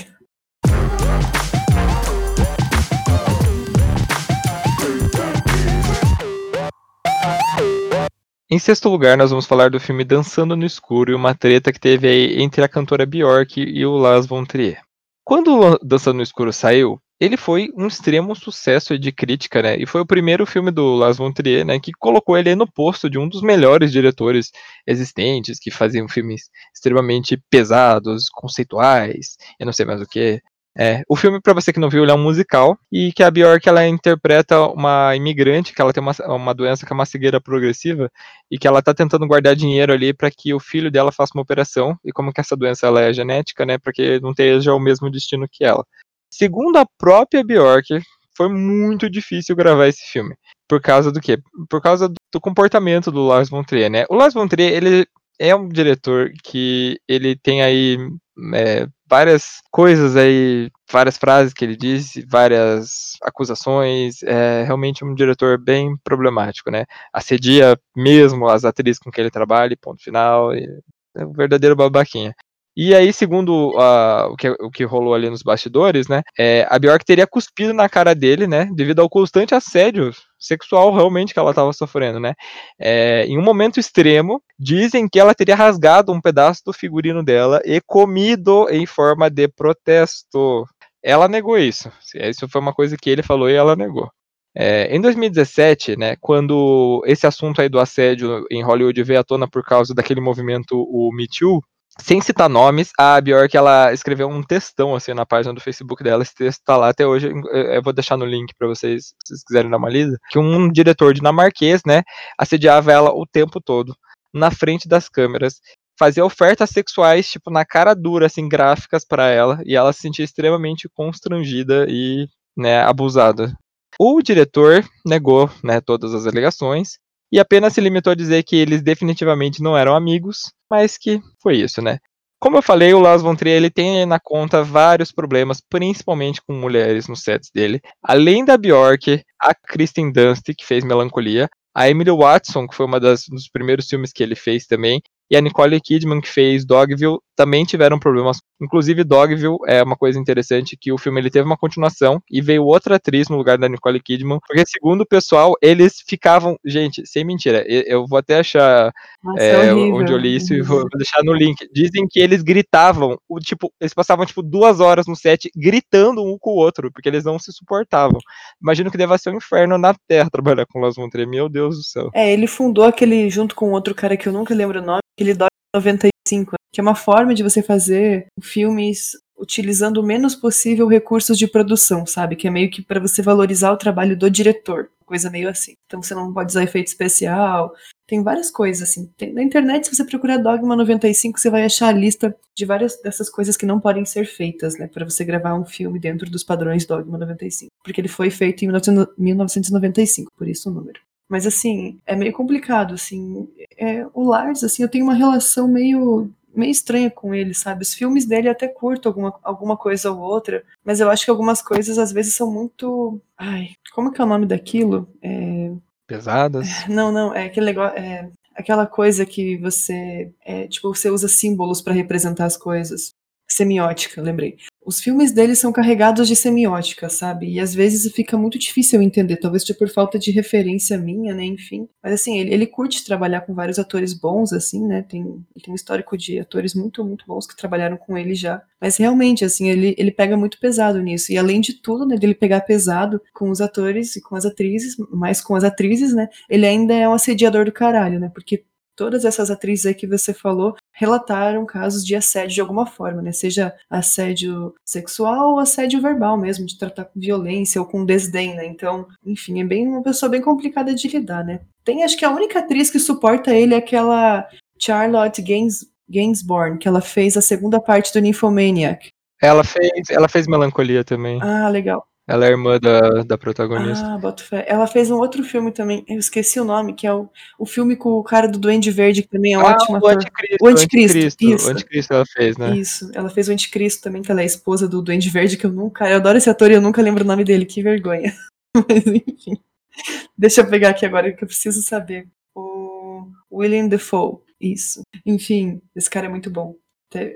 Em sexto lugar, nós vamos falar do filme Dançando no Escuro e uma treta que teve aí entre a cantora Bjork e o Lars von Trier. Quando Dançando no Escuro saiu, ele foi um extremo sucesso de crítica, né? E foi o primeiro filme do Lars von Trier, né, que colocou ele no posto de um dos melhores diretores existentes, que faziam filmes extremamente pesados, conceituais, eu não sei mais o que. É, o filme, para você que não viu, ele é um musical e que a Bjork ela interpreta uma imigrante que ela tem uma, uma doença que é uma cegueira progressiva e que ela tá tentando guardar dinheiro ali para que o filho dela faça uma operação e como que essa doença ela é genética, né, para que não tenha o mesmo destino que ela. Segundo a própria Bjork, foi muito difícil gravar esse filme. Por causa do quê? Por causa do comportamento do Lars von Trier, né? O Lars von Trier, ele é um diretor que ele tem aí é, várias coisas aí, várias frases que ele disse, várias acusações. É realmente um diretor bem problemático, né? Assedia mesmo as atrizes com quem ele trabalha, ponto final. é um verdadeiro babaquinha. E aí, segundo uh, o, que, o que rolou ali nos bastidores, né, é, a Bjork teria cuspido na cara dele, né, devido ao constante assédio sexual realmente que ela estava sofrendo, né? É, em um momento extremo, dizem que ela teria rasgado um pedaço do figurino dela e comido em forma de protesto. Ela negou isso. Isso foi uma coisa que ele falou e ela negou. É, em 2017, né, quando esse assunto aí do assédio em Hollywood veio à tona por causa daquele movimento, o Me Too, sem citar nomes, a Bjork ela escreveu um textão assim na página do Facebook dela. Esse texto tá lá até hoje. Eu vou deixar no link para vocês, se vocês quiserem dar uma lida. Que um diretor dinamarquês, né, assediava ela o tempo todo na frente das câmeras, fazia ofertas sexuais tipo na cara dura, assim, gráficas para ela, e ela se sentia extremamente constrangida e, né, abusada. O diretor negou, né, todas as alegações e apenas se limitou a dizer que eles definitivamente não eram amigos, mas que foi isso, né? Como eu falei, o Lars von Trier ele tem na conta vários problemas, principalmente com mulheres nos sets dele. Além da Bjork, a Kristen Dunst, que fez Melancolia, a Emily Watson, que foi uma das, dos primeiros filmes que ele fez também, e a Nicole Kidman, que fez Dogville, também tiveram problemas. Inclusive, Dogville é uma coisa interessante que o filme ele teve uma continuação e veio outra atriz no lugar da Nicole Kidman, porque segundo o pessoal, eles ficavam, gente, sem mentira, eu vou até achar Nossa, é, é onde eu li isso e vou deixar no link. Dizem que eles gritavam, o tipo, eles passavam tipo duas horas no set gritando um com o outro, porque eles não se suportavam. Imagino que deva ser um inferno na Terra trabalhar com Las von Trier, meu Deus do céu. É, ele fundou aquele junto com outro cara que eu nunca lembro o nome, aquele Dog 95, que é uma forma de você fazer filmes utilizando o menos possível recursos de produção, sabe? Que é meio que para você valorizar o trabalho do diretor, coisa meio assim. Então você não pode usar efeito especial, tem várias coisas assim. Tem, na internet, se você procurar Dogma 95, você vai achar a lista de várias dessas coisas que não podem ser feitas, né, para você gravar um filme dentro dos padrões Dogma 95, porque ele foi feito em 1995, por isso o número. Mas assim, é meio complicado, assim. É, o Lars, assim, eu tenho uma relação meio meio estranha com ele, sabe? Os filmes dele até curto alguma, alguma coisa ou outra, mas eu acho que algumas coisas às vezes são muito. Ai, como que é o nome daquilo? É... Pesadas? Não, não, é aquele negócio. É aquela coisa que você. É, tipo, você usa símbolos para representar as coisas. Semiótica, lembrei os filmes dele são carregados de semiótica, sabe? E às vezes fica muito difícil entender, talvez por falta de referência minha, né? Enfim. Mas assim, ele, ele curte trabalhar com vários atores bons, assim, né? Tem, tem um histórico de atores muito, muito bons que trabalharam com ele já. Mas realmente, assim, ele, ele pega muito pesado nisso. E além de tudo, né, dele pegar pesado com os atores e com as atrizes, mais com as atrizes, né? Ele ainda é um assediador do caralho, né? Porque todas essas atrizes aí que você falou relataram casos de assédio de alguma forma, né? Seja assédio sexual ou assédio verbal mesmo, de tratar com violência ou com desdém, né? Então, enfim, é bem uma pessoa bem complicada de lidar, né? Tem, acho que a única atriz que suporta ele é aquela Charlotte Gains, Gainsbourne, que ela fez a segunda parte do Nymphomaniac. Ela fez, ela fez Melancolia também. Ah, legal. Ela é irmã da, da protagonista. Ah, boto fé. Ela fez um outro filme também, eu esqueci o nome, que é o, o filme com o cara do Duende Verde, que também é ah, ótimo o Anticristo. O Anticristo, Anticristo, isso. O Anticristo ela fez, né? Isso, ela fez o Anticristo também, que ela é esposa do Duende Verde, que eu nunca... Eu adoro esse ator e eu nunca lembro o nome dele, que vergonha. Mas enfim. Deixa eu pegar aqui agora, que eu preciso saber. O William Defoe, isso. Enfim, esse cara é muito bom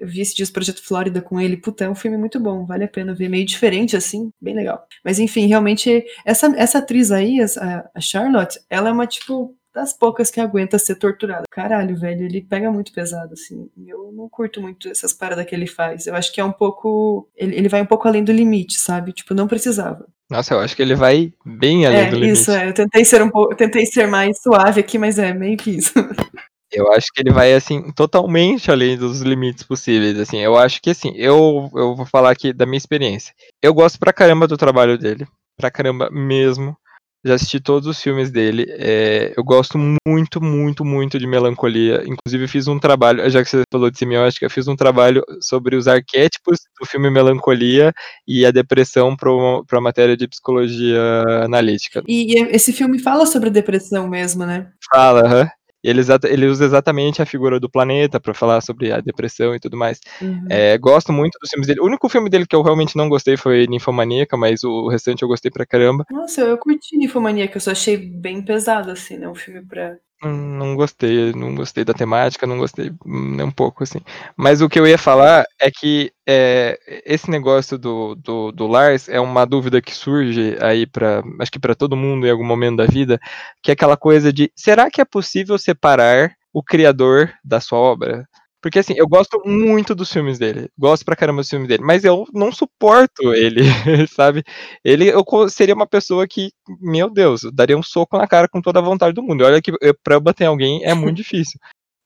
vi esse Dias Projeto Flórida com ele. Puta, é um filme muito bom, vale a pena ver. Meio diferente, assim, bem legal. Mas enfim, realmente, essa, essa atriz aí, a, a Charlotte, ela é uma, tipo, das poucas que aguenta ser torturada. Caralho, velho, ele pega muito pesado, assim. Eu não curto muito essas paradas que ele faz. Eu acho que é um pouco. Ele, ele vai um pouco além do limite, sabe? Tipo, não precisava. Nossa, eu acho que ele vai bem além é, do limite. Isso, é. Eu tentei ser um pouco. tentei ser mais suave aqui, mas é meio que isso. Eu acho que ele vai, assim, totalmente além dos limites possíveis, assim. Eu acho que, assim, eu, eu vou falar aqui da minha experiência. Eu gosto pra caramba do trabalho dele. Pra caramba mesmo. Já assisti todos os filmes dele. É, eu gosto muito, muito, muito de melancolia. Inclusive, fiz um trabalho, já que você falou de semiótica, fiz um trabalho sobre os arquétipos do filme Melancolia e a depressão para uma matéria de psicologia analítica. E esse filme fala sobre depressão mesmo, né? Fala, aham. Huh? Ele, ele usa exatamente a figura do planeta para falar sobre a depressão e tudo mais. Uhum. É, gosto muito dos filmes dele. O único filme dele que eu realmente não gostei foi Ninfomaníaca, mas o restante eu gostei pra caramba. Nossa, eu curti Ninfomaníaca, eu só achei bem pesado, assim, né? Um filme pra, Não gostei, não gostei da temática, não gostei nem um pouco, assim. Mas o que eu ia falar é que, eh, esse negócio do do do Lars é uma dúvida que surge aí pra acho que pra todo mundo em algum momento da vida, que é aquela coisa de: "Será que é possível separar o criador da sua obra?". Porque, assim, eu gosto muito dos filmes dele, gosto pra caramba dos filmes dele, mas eu não suporto ele, sabe. Ele eu seria uma pessoa que, meu Deus, eu daria um soco na cara com toda a vontade do mundo, olha que pra eu bater em alguém é muito difícil.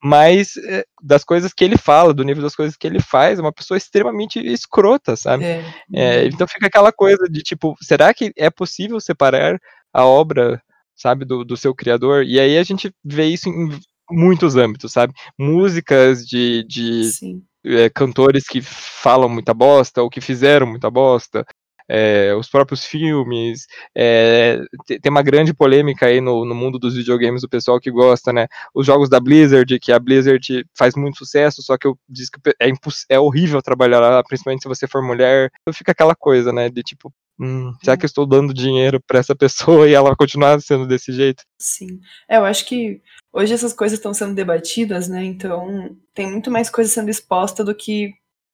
Mas, eh, das coisas que ele fala, do nível das coisas que ele faz, é uma pessoa extremamente escrota, sabe. É. Uhum. então fica aquela coisa de tipo, será que é possível separar a obra, sabe, do do seu criador? E aí a gente vê isso em muitos âmbitos, sabe. Músicas de de, eh, cantores que falam muita bosta ou que fizeram muita bosta, eh, os próprios filmes, te tem uma grande polêmica aí no no mundo dos videogames, do pessoal que gosta, né, os jogos da Blizzard, que a Blizzard faz muito sucesso, só que eu diz que é é horrível trabalhar lá, principalmente se você for mulher, então fica aquela coisa, né, de tipo: "Hum, será que eu estou dando dinheiro pra essa pessoa e ela continuar sendo desse jeito?". Sim. É, eu acho que hoje essas coisas estão sendo debatidas, né, então tem muito mais coisa sendo exposta do que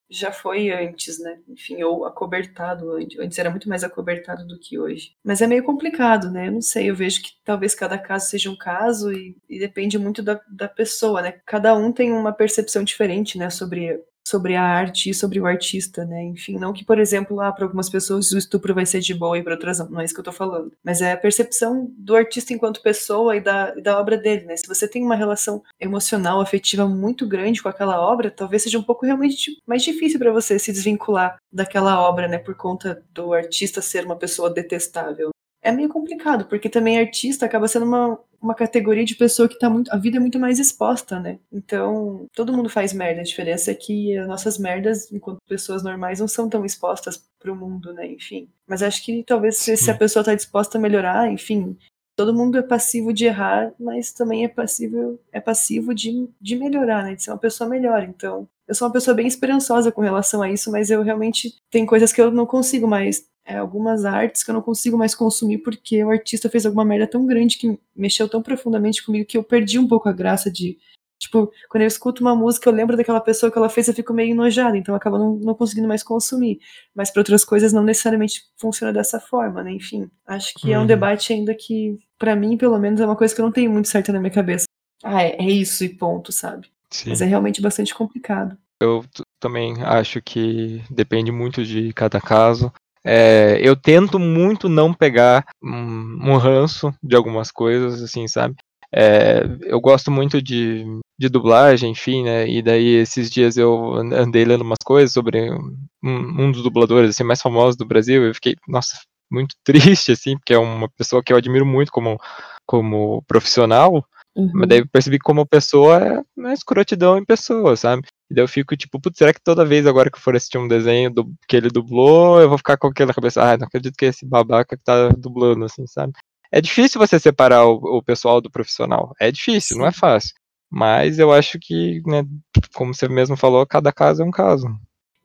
já foi antes, né, enfim, ou acobertado ante antes era muito mais acobertado do que hoje. Mas é meio complicado, né, eu não sei, eu vejo que talvez cada caso seja um caso e e depende muito da da pessoa, né. Cada um tem uma percepção diferente, né, sobre sobre a arte e sobre o artista, né, enfim, não que, por exemplo, ah, pra algumas pessoas o estupro vai ser de boa e pra outras não, não é isso que eu tô falando. Mas é a percepção do artista enquanto pessoa e da e da obra dele, né. Se você tem uma relação emocional, afetiva muito grande com aquela obra, talvez seja um pouco realmente mais difícil pra você se desvincular daquela obra, né, por conta do artista ser uma pessoa detestável. É meio complicado, porque também artista acaba sendo uma uma categoria de pessoa que tá muito a vida é muito mais exposta, né. Então, todo mundo faz merda, a diferença é que as nossas merdas, enquanto pessoas normais, não são tão expostas para o mundo, né, enfim. Mas acho que talvez se se a pessoa tá disposta a melhorar, enfim, todo mundo é passivo de errar, mas também é passível é passivo de de melhorar, né, de ser uma pessoa melhor. Então, eu sou uma pessoa bem esperançosa com relação a isso, mas eu realmente tem coisas que eu não consigo mais eh, algumas artes que eu não consigo mais consumir, porque o artista fez alguma merda tão grande que mexeu tão profundamente comigo que eu perdi um pouco a graça de tipo, quando eu escuto uma música, eu lembro daquela pessoa que ela fez, eu fico meio enojada, então eu acabo não não conseguindo mais consumir. Mas pra outras coisas não necessariamente funciona dessa forma, né, enfim. Acho que é um Uhum. debate ainda que, pra mim, pelo menos, é uma coisa que eu não tenho muito certa na minha cabeça. "Ah, é é isso e ponto", sabe. Mas é Sim. realmente bastante complicado. Eu também acho que depende muito de cada caso. Eh, eu tento muito não pegar um um ranço de algumas coisas, assim, sabe. Eh, eu gosto muito de de dublagem, enfim, né, e daí esses dias eu an andei lendo umas coisas sobre um um dos dubladores, assim, mais famosos do Brasil eu fiquei, nossa, muito triste, assim, porque é uma pessoa que eu admiro muito como como profissional, mas daí Uhum. eu percebi como pessoa é uma escrotidão em pessoa, sabe. E daí eu fico tipo: "Putz, será que toda vez agora que eu for assistir um desenho do que ele dublou, eu vou ficar com aquilo na cabeça: 'Ai, não acredito que é esse babaca que tá dublando'", assim, sabe. É difícil você separar o o pessoal do profissional, é difícil, não é Sim. fácil. Mas eu acho que, né, como você mesmo falou, cada caso é um caso.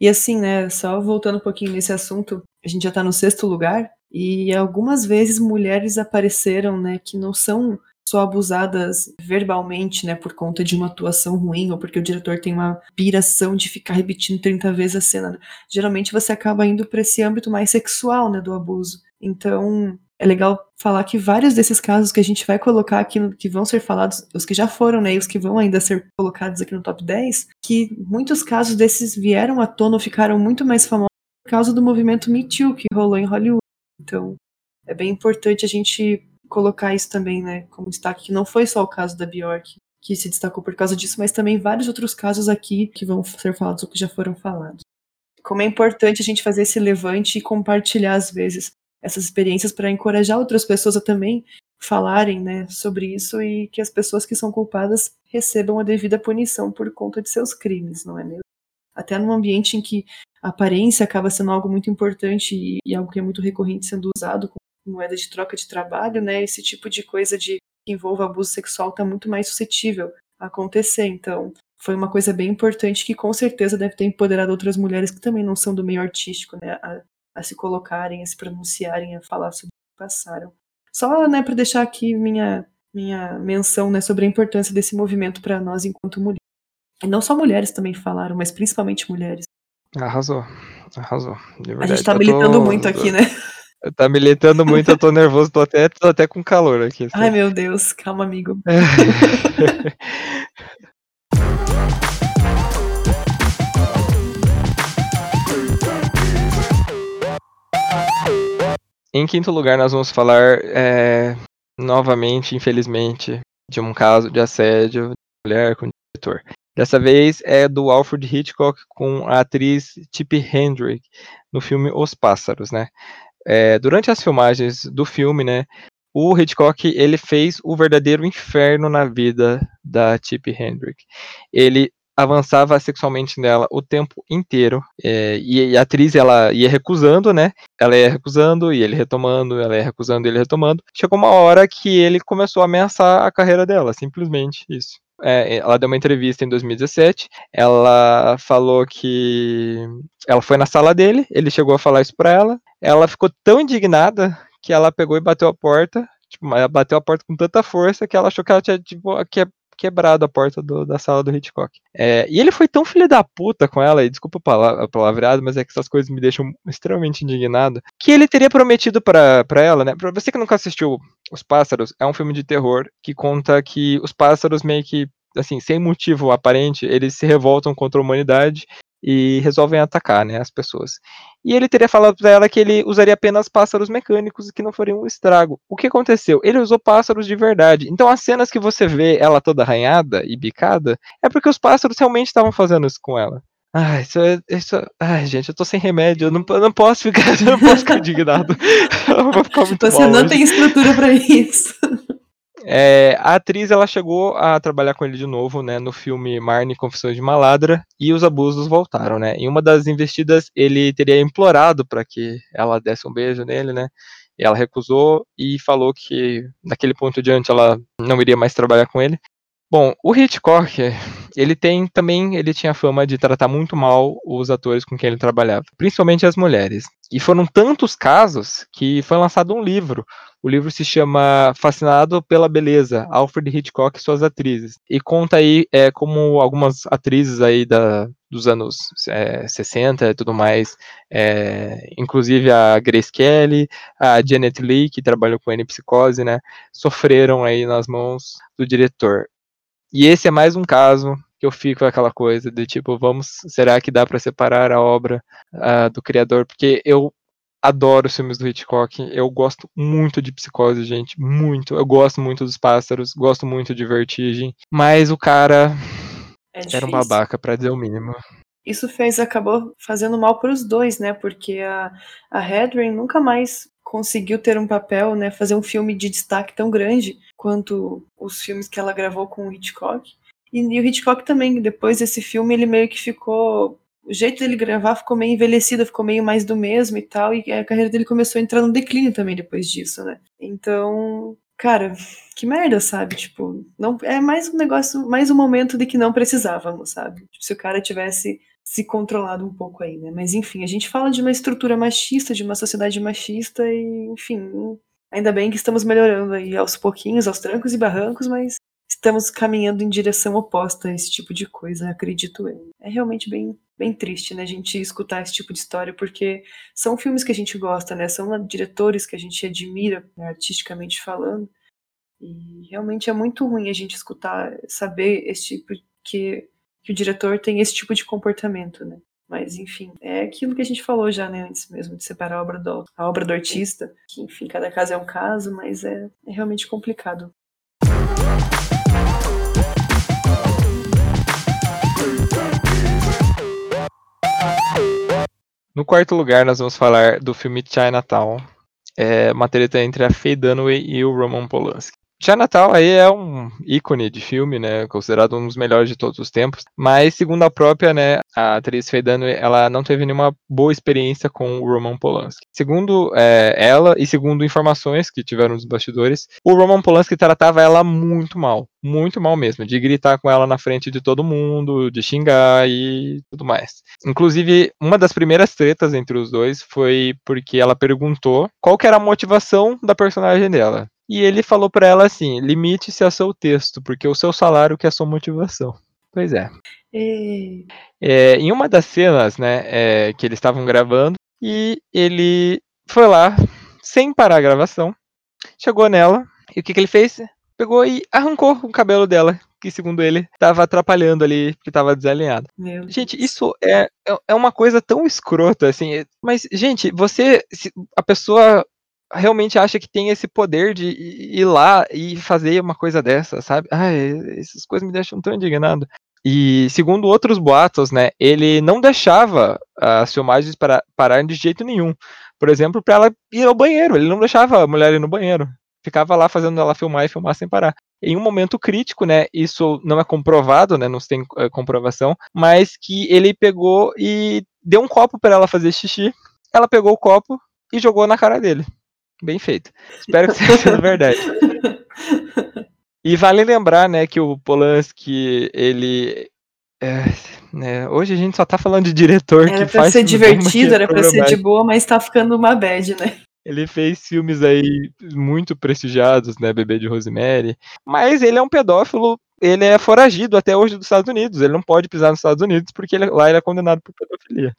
E assim, né, só voltando um pouquinho nesse assunto, a gente já tá no 6º lugar, e algumas vezes mulheres apareceram, né, que não são só abusadas verbalmente, né, por conta de uma atuação ruim ou porque o diretor tem uma piração de ficar repetindo 30 vezes a cena. Geralmente você acaba indo pra esse âmbito mais sexual, né, do abuso. Então, é legal falar que vários desses casos que a gente vai colocar aqui que vão ser falados, os que já foram, né, e os que vão ainda ser colocados aqui no top 10, que muitos casos desses vieram à tona ou ficaram muito mais famosos por causa do movimento Me Too que rolou em Hollywood. Então, é bem importante a gente colocar isso também, né, como destaque, que não foi só o caso da Bjork que se destacou por causa disso, mas também vários outros casos aqui que vão ser falados ou que já foram falados. Como é importante a gente fazer esse levante e compartilhar, às vezes, essas experiências pra encorajar outras pessoas a também falarem, né, sobre isso e que as pessoas que são culpadas recebam a devida punição por conta de seus crimes, não é mesmo? Até num ambiente em que a aparência acaba sendo algo muito importante e e algo que é muito recorrente sendo usado como moeda de troca de trabalho, né, esse tipo de coisa de que envolva abuso sexual tá muito mais suscetível a acontecer. Então, foi uma coisa bem importante que com certeza deve ter empoderado outras mulheres que também não são do meio artístico, né, a a se colocarem, a se pronunciarem, a falar sobre o que passaram. Só, né, pra deixar aqui minha minha menção né, sobre a importância desse movimento para nós enquanto mulheres. E não só mulheres também falaram, mas principalmente mulheres. Arrasou, arrasou. a gente tá militando tô... muito aqui, né? Tá militando muito, eu tô nervoso, tô até, tô até com calor aqui. Sabe? Ai, meu Deus, calma, amigo. em quinto lugar, nós vamos falar é, novamente, infelizmente, de um caso de assédio de mulher com diretor. Dessa vez é do Alfred Hitchcock com a atriz Tippi Hendrick no filme Os Pássaros, né? É, durante as filmagens do filme, né, o Hitchcock ele fez o verdadeiro inferno na vida da Tippi Hendrick. Ele avançava sexualmente nela o tempo inteiro é, e, a atriz ela ia recusando, né? Ela ia recusando e ele retomando, ela ia recusando e ele retomando. Chegou uma hora que ele começou a ameaçar a carreira dela, simplesmente isso. É, ela deu uma entrevista em 2017. Ela falou que ela foi na sala dele, ele chegou a falar isso pra ela. Ela ficou tão indignada que ela pegou e bateu a porta. Tipo, bateu a porta com tanta força que ela achou que ela tinha tipo, que, quebrado a porta do, da sala do Hitchcock. É, e ele foi tão filho da puta com ela, e desculpa a palavreado, mas é que essas coisas me deixam extremamente indignado, que ele teria prometido para ela, né? Pra você que nunca assistiu Os Pássaros, é um filme de terror que conta que os pássaros meio que assim, sem motivo aparente, eles se revoltam contra a humanidade e resolvem atacar, né, as pessoas. E ele teria falado para ela que ele usaria apenas pássaros mecânicos e que não fariam um estrago. O que aconteceu? Ele usou pássaros de verdade. Então as cenas que você vê ela toda arranhada e bicada é porque os pássaros realmente estavam fazendo isso com ela. Ai, isso, é, isso, é, ai, gente, eu tô sem remédio, eu não, eu não posso ficar, eu não posso ficar indignado. eu vou ficar muito Você não hoje. tem estrutura para isso. É, a atriz ela chegou a trabalhar com ele de novo, né, no filme Marnie Confissões de Maladra, e os abusos voltaram, né. Em uma das investidas, ele teria implorado para que ela desse um beijo nele, né. E ela recusou e falou que naquele ponto diante ela não iria mais trabalhar com ele. Bom, o Hitchcock, ele tem também, ele tinha fama de tratar muito mal os atores com quem ele trabalhava, principalmente as mulheres. E foram tantos casos que foi lançado um livro. O livro se chama Fascinado pela Beleza, Alfred Hitchcock e suas atrizes. E conta aí é, como algumas atrizes aí da, dos anos é, 60 e tudo mais, é, inclusive a Grace Kelly, a Janet Leigh, que trabalhou com ele Psicose, né, sofreram aí nas mãos do diretor. E esse é mais um caso que eu fico aquela coisa de tipo, vamos, será que dá para separar a obra uh, do criador? Porque eu adoro os filmes do Hitchcock, eu gosto muito de Psicose, gente, muito. Eu gosto muito dos Pássaros, gosto muito de Vertigem, mas o cara é era um babaca, para dizer o mínimo. Isso fez, acabou fazendo mal para os dois, né? Porque a, a Hedren nunca mais conseguiu ter um papel, né? Fazer um filme de destaque tão grande quanto os filmes que ela gravou com o Hitchcock. E, e o Hitchcock também, depois desse filme, ele meio que ficou. O jeito dele gravar ficou meio envelhecido, ficou meio mais do mesmo e tal, e a carreira dele começou a entrar no declínio também depois disso, né? Então, cara, que merda, sabe? Tipo, não é mais um negócio, mais um momento de que não precisávamos, sabe? Tipo, se o cara tivesse se controlado um pouco aí, né? Mas enfim, a gente fala de uma estrutura machista, de uma sociedade machista e, enfim, ainda bem que estamos melhorando aí aos pouquinhos, aos trancos e barrancos, mas estamos caminhando em direção oposta a esse tipo de coisa, acredito eu. É realmente bem, bem triste, né, a gente escutar esse tipo de história, porque são filmes que a gente gosta, né, são diretores que a gente admira, né, artisticamente falando, e realmente é muito ruim a gente escutar, saber esse tipo que, que o diretor tem esse tipo de comportamento, né. Mas, enfim, é aquilo que a gente falou já, né, antes mesmo, de separar a obra do, a obra do artista, que, enfim, cada caso é um caso, mas é, é realmente complicado. No quarto lugar, nós vamos falar do filme Chinatown. É uma treta entre a Faye Dunaway e o Roman Polanski. Chinatown aí é um ícone de filme, né, considerado um dos melhores de todos os tempos, mas segundo a própria, né, a atriz Faye Dunaway, ela não teve nenhuma boa experiência com o Roman Polanski. Segundo é, ela e segundo informações que tiveram nos bastidores, o Roman Polanski tratava ela muito mal, muito mal mesmo, de gritar com ela na frente de todo mundo, de xingar e tudo mais. Inclusive, uma das primeiras tretas entre os dois foi porque ela perguntou qual que era a motivação da personagem dela. E ele falou para ela assim: limite-se a seu texto, porque o seu salário que é a sua motivação. Pois é. E... é em uma das cenas, né, é, que eles estavam gravando, e ele foi lá, sem parar a gravação, chegou nela, e o que, que ele fez? Pegou e arrancou o cabelo dela, que segundo ele estava atrapalhando ali, porque estava desalinhado. Meu Gente, isso é, é- é uma coisa tão escrota, assim. é- Mas, gente, você. a pessoa realmente acha que tem esse poder de ir lá e fazer uma coisa dessa, sabe? Ai, essas coisas me deixam tão indignado. E segundo outros boatos, né, ele não deixava as filmagens para pararem de jeito nenhum. Por exemplo, para ela ir ao banheiro, ele não deixava a mulher ir no banheiro. Ficava lá fazendo ela filmar e filmar sem parar em um momento crítico, né? Isso não é comprovado, né? Não se tem eh, comprovação, mas que ele pegou e deu um copo para ela fazer xixi. Ela pegou o copo e jogou na cara dele. Bem feito. Espero que seja verdade. E vale lembrar, né, que o Polanski, ele. é, né, hoje a gente só tá falando de diretor Era que pra faz ser filme bom, mas que divertido, é era pra ser de boa, mas tá ficando uma bad, né? Ele fez filmes aí muito prestigiados, né? Bebê de Rosemary. Mas ele é um pedófilo, ele é foragido até hoje dos Estados Unidos. Ele não pode pisar nos Estados Unidos porque ele- lá ele é condenado por pedofilia.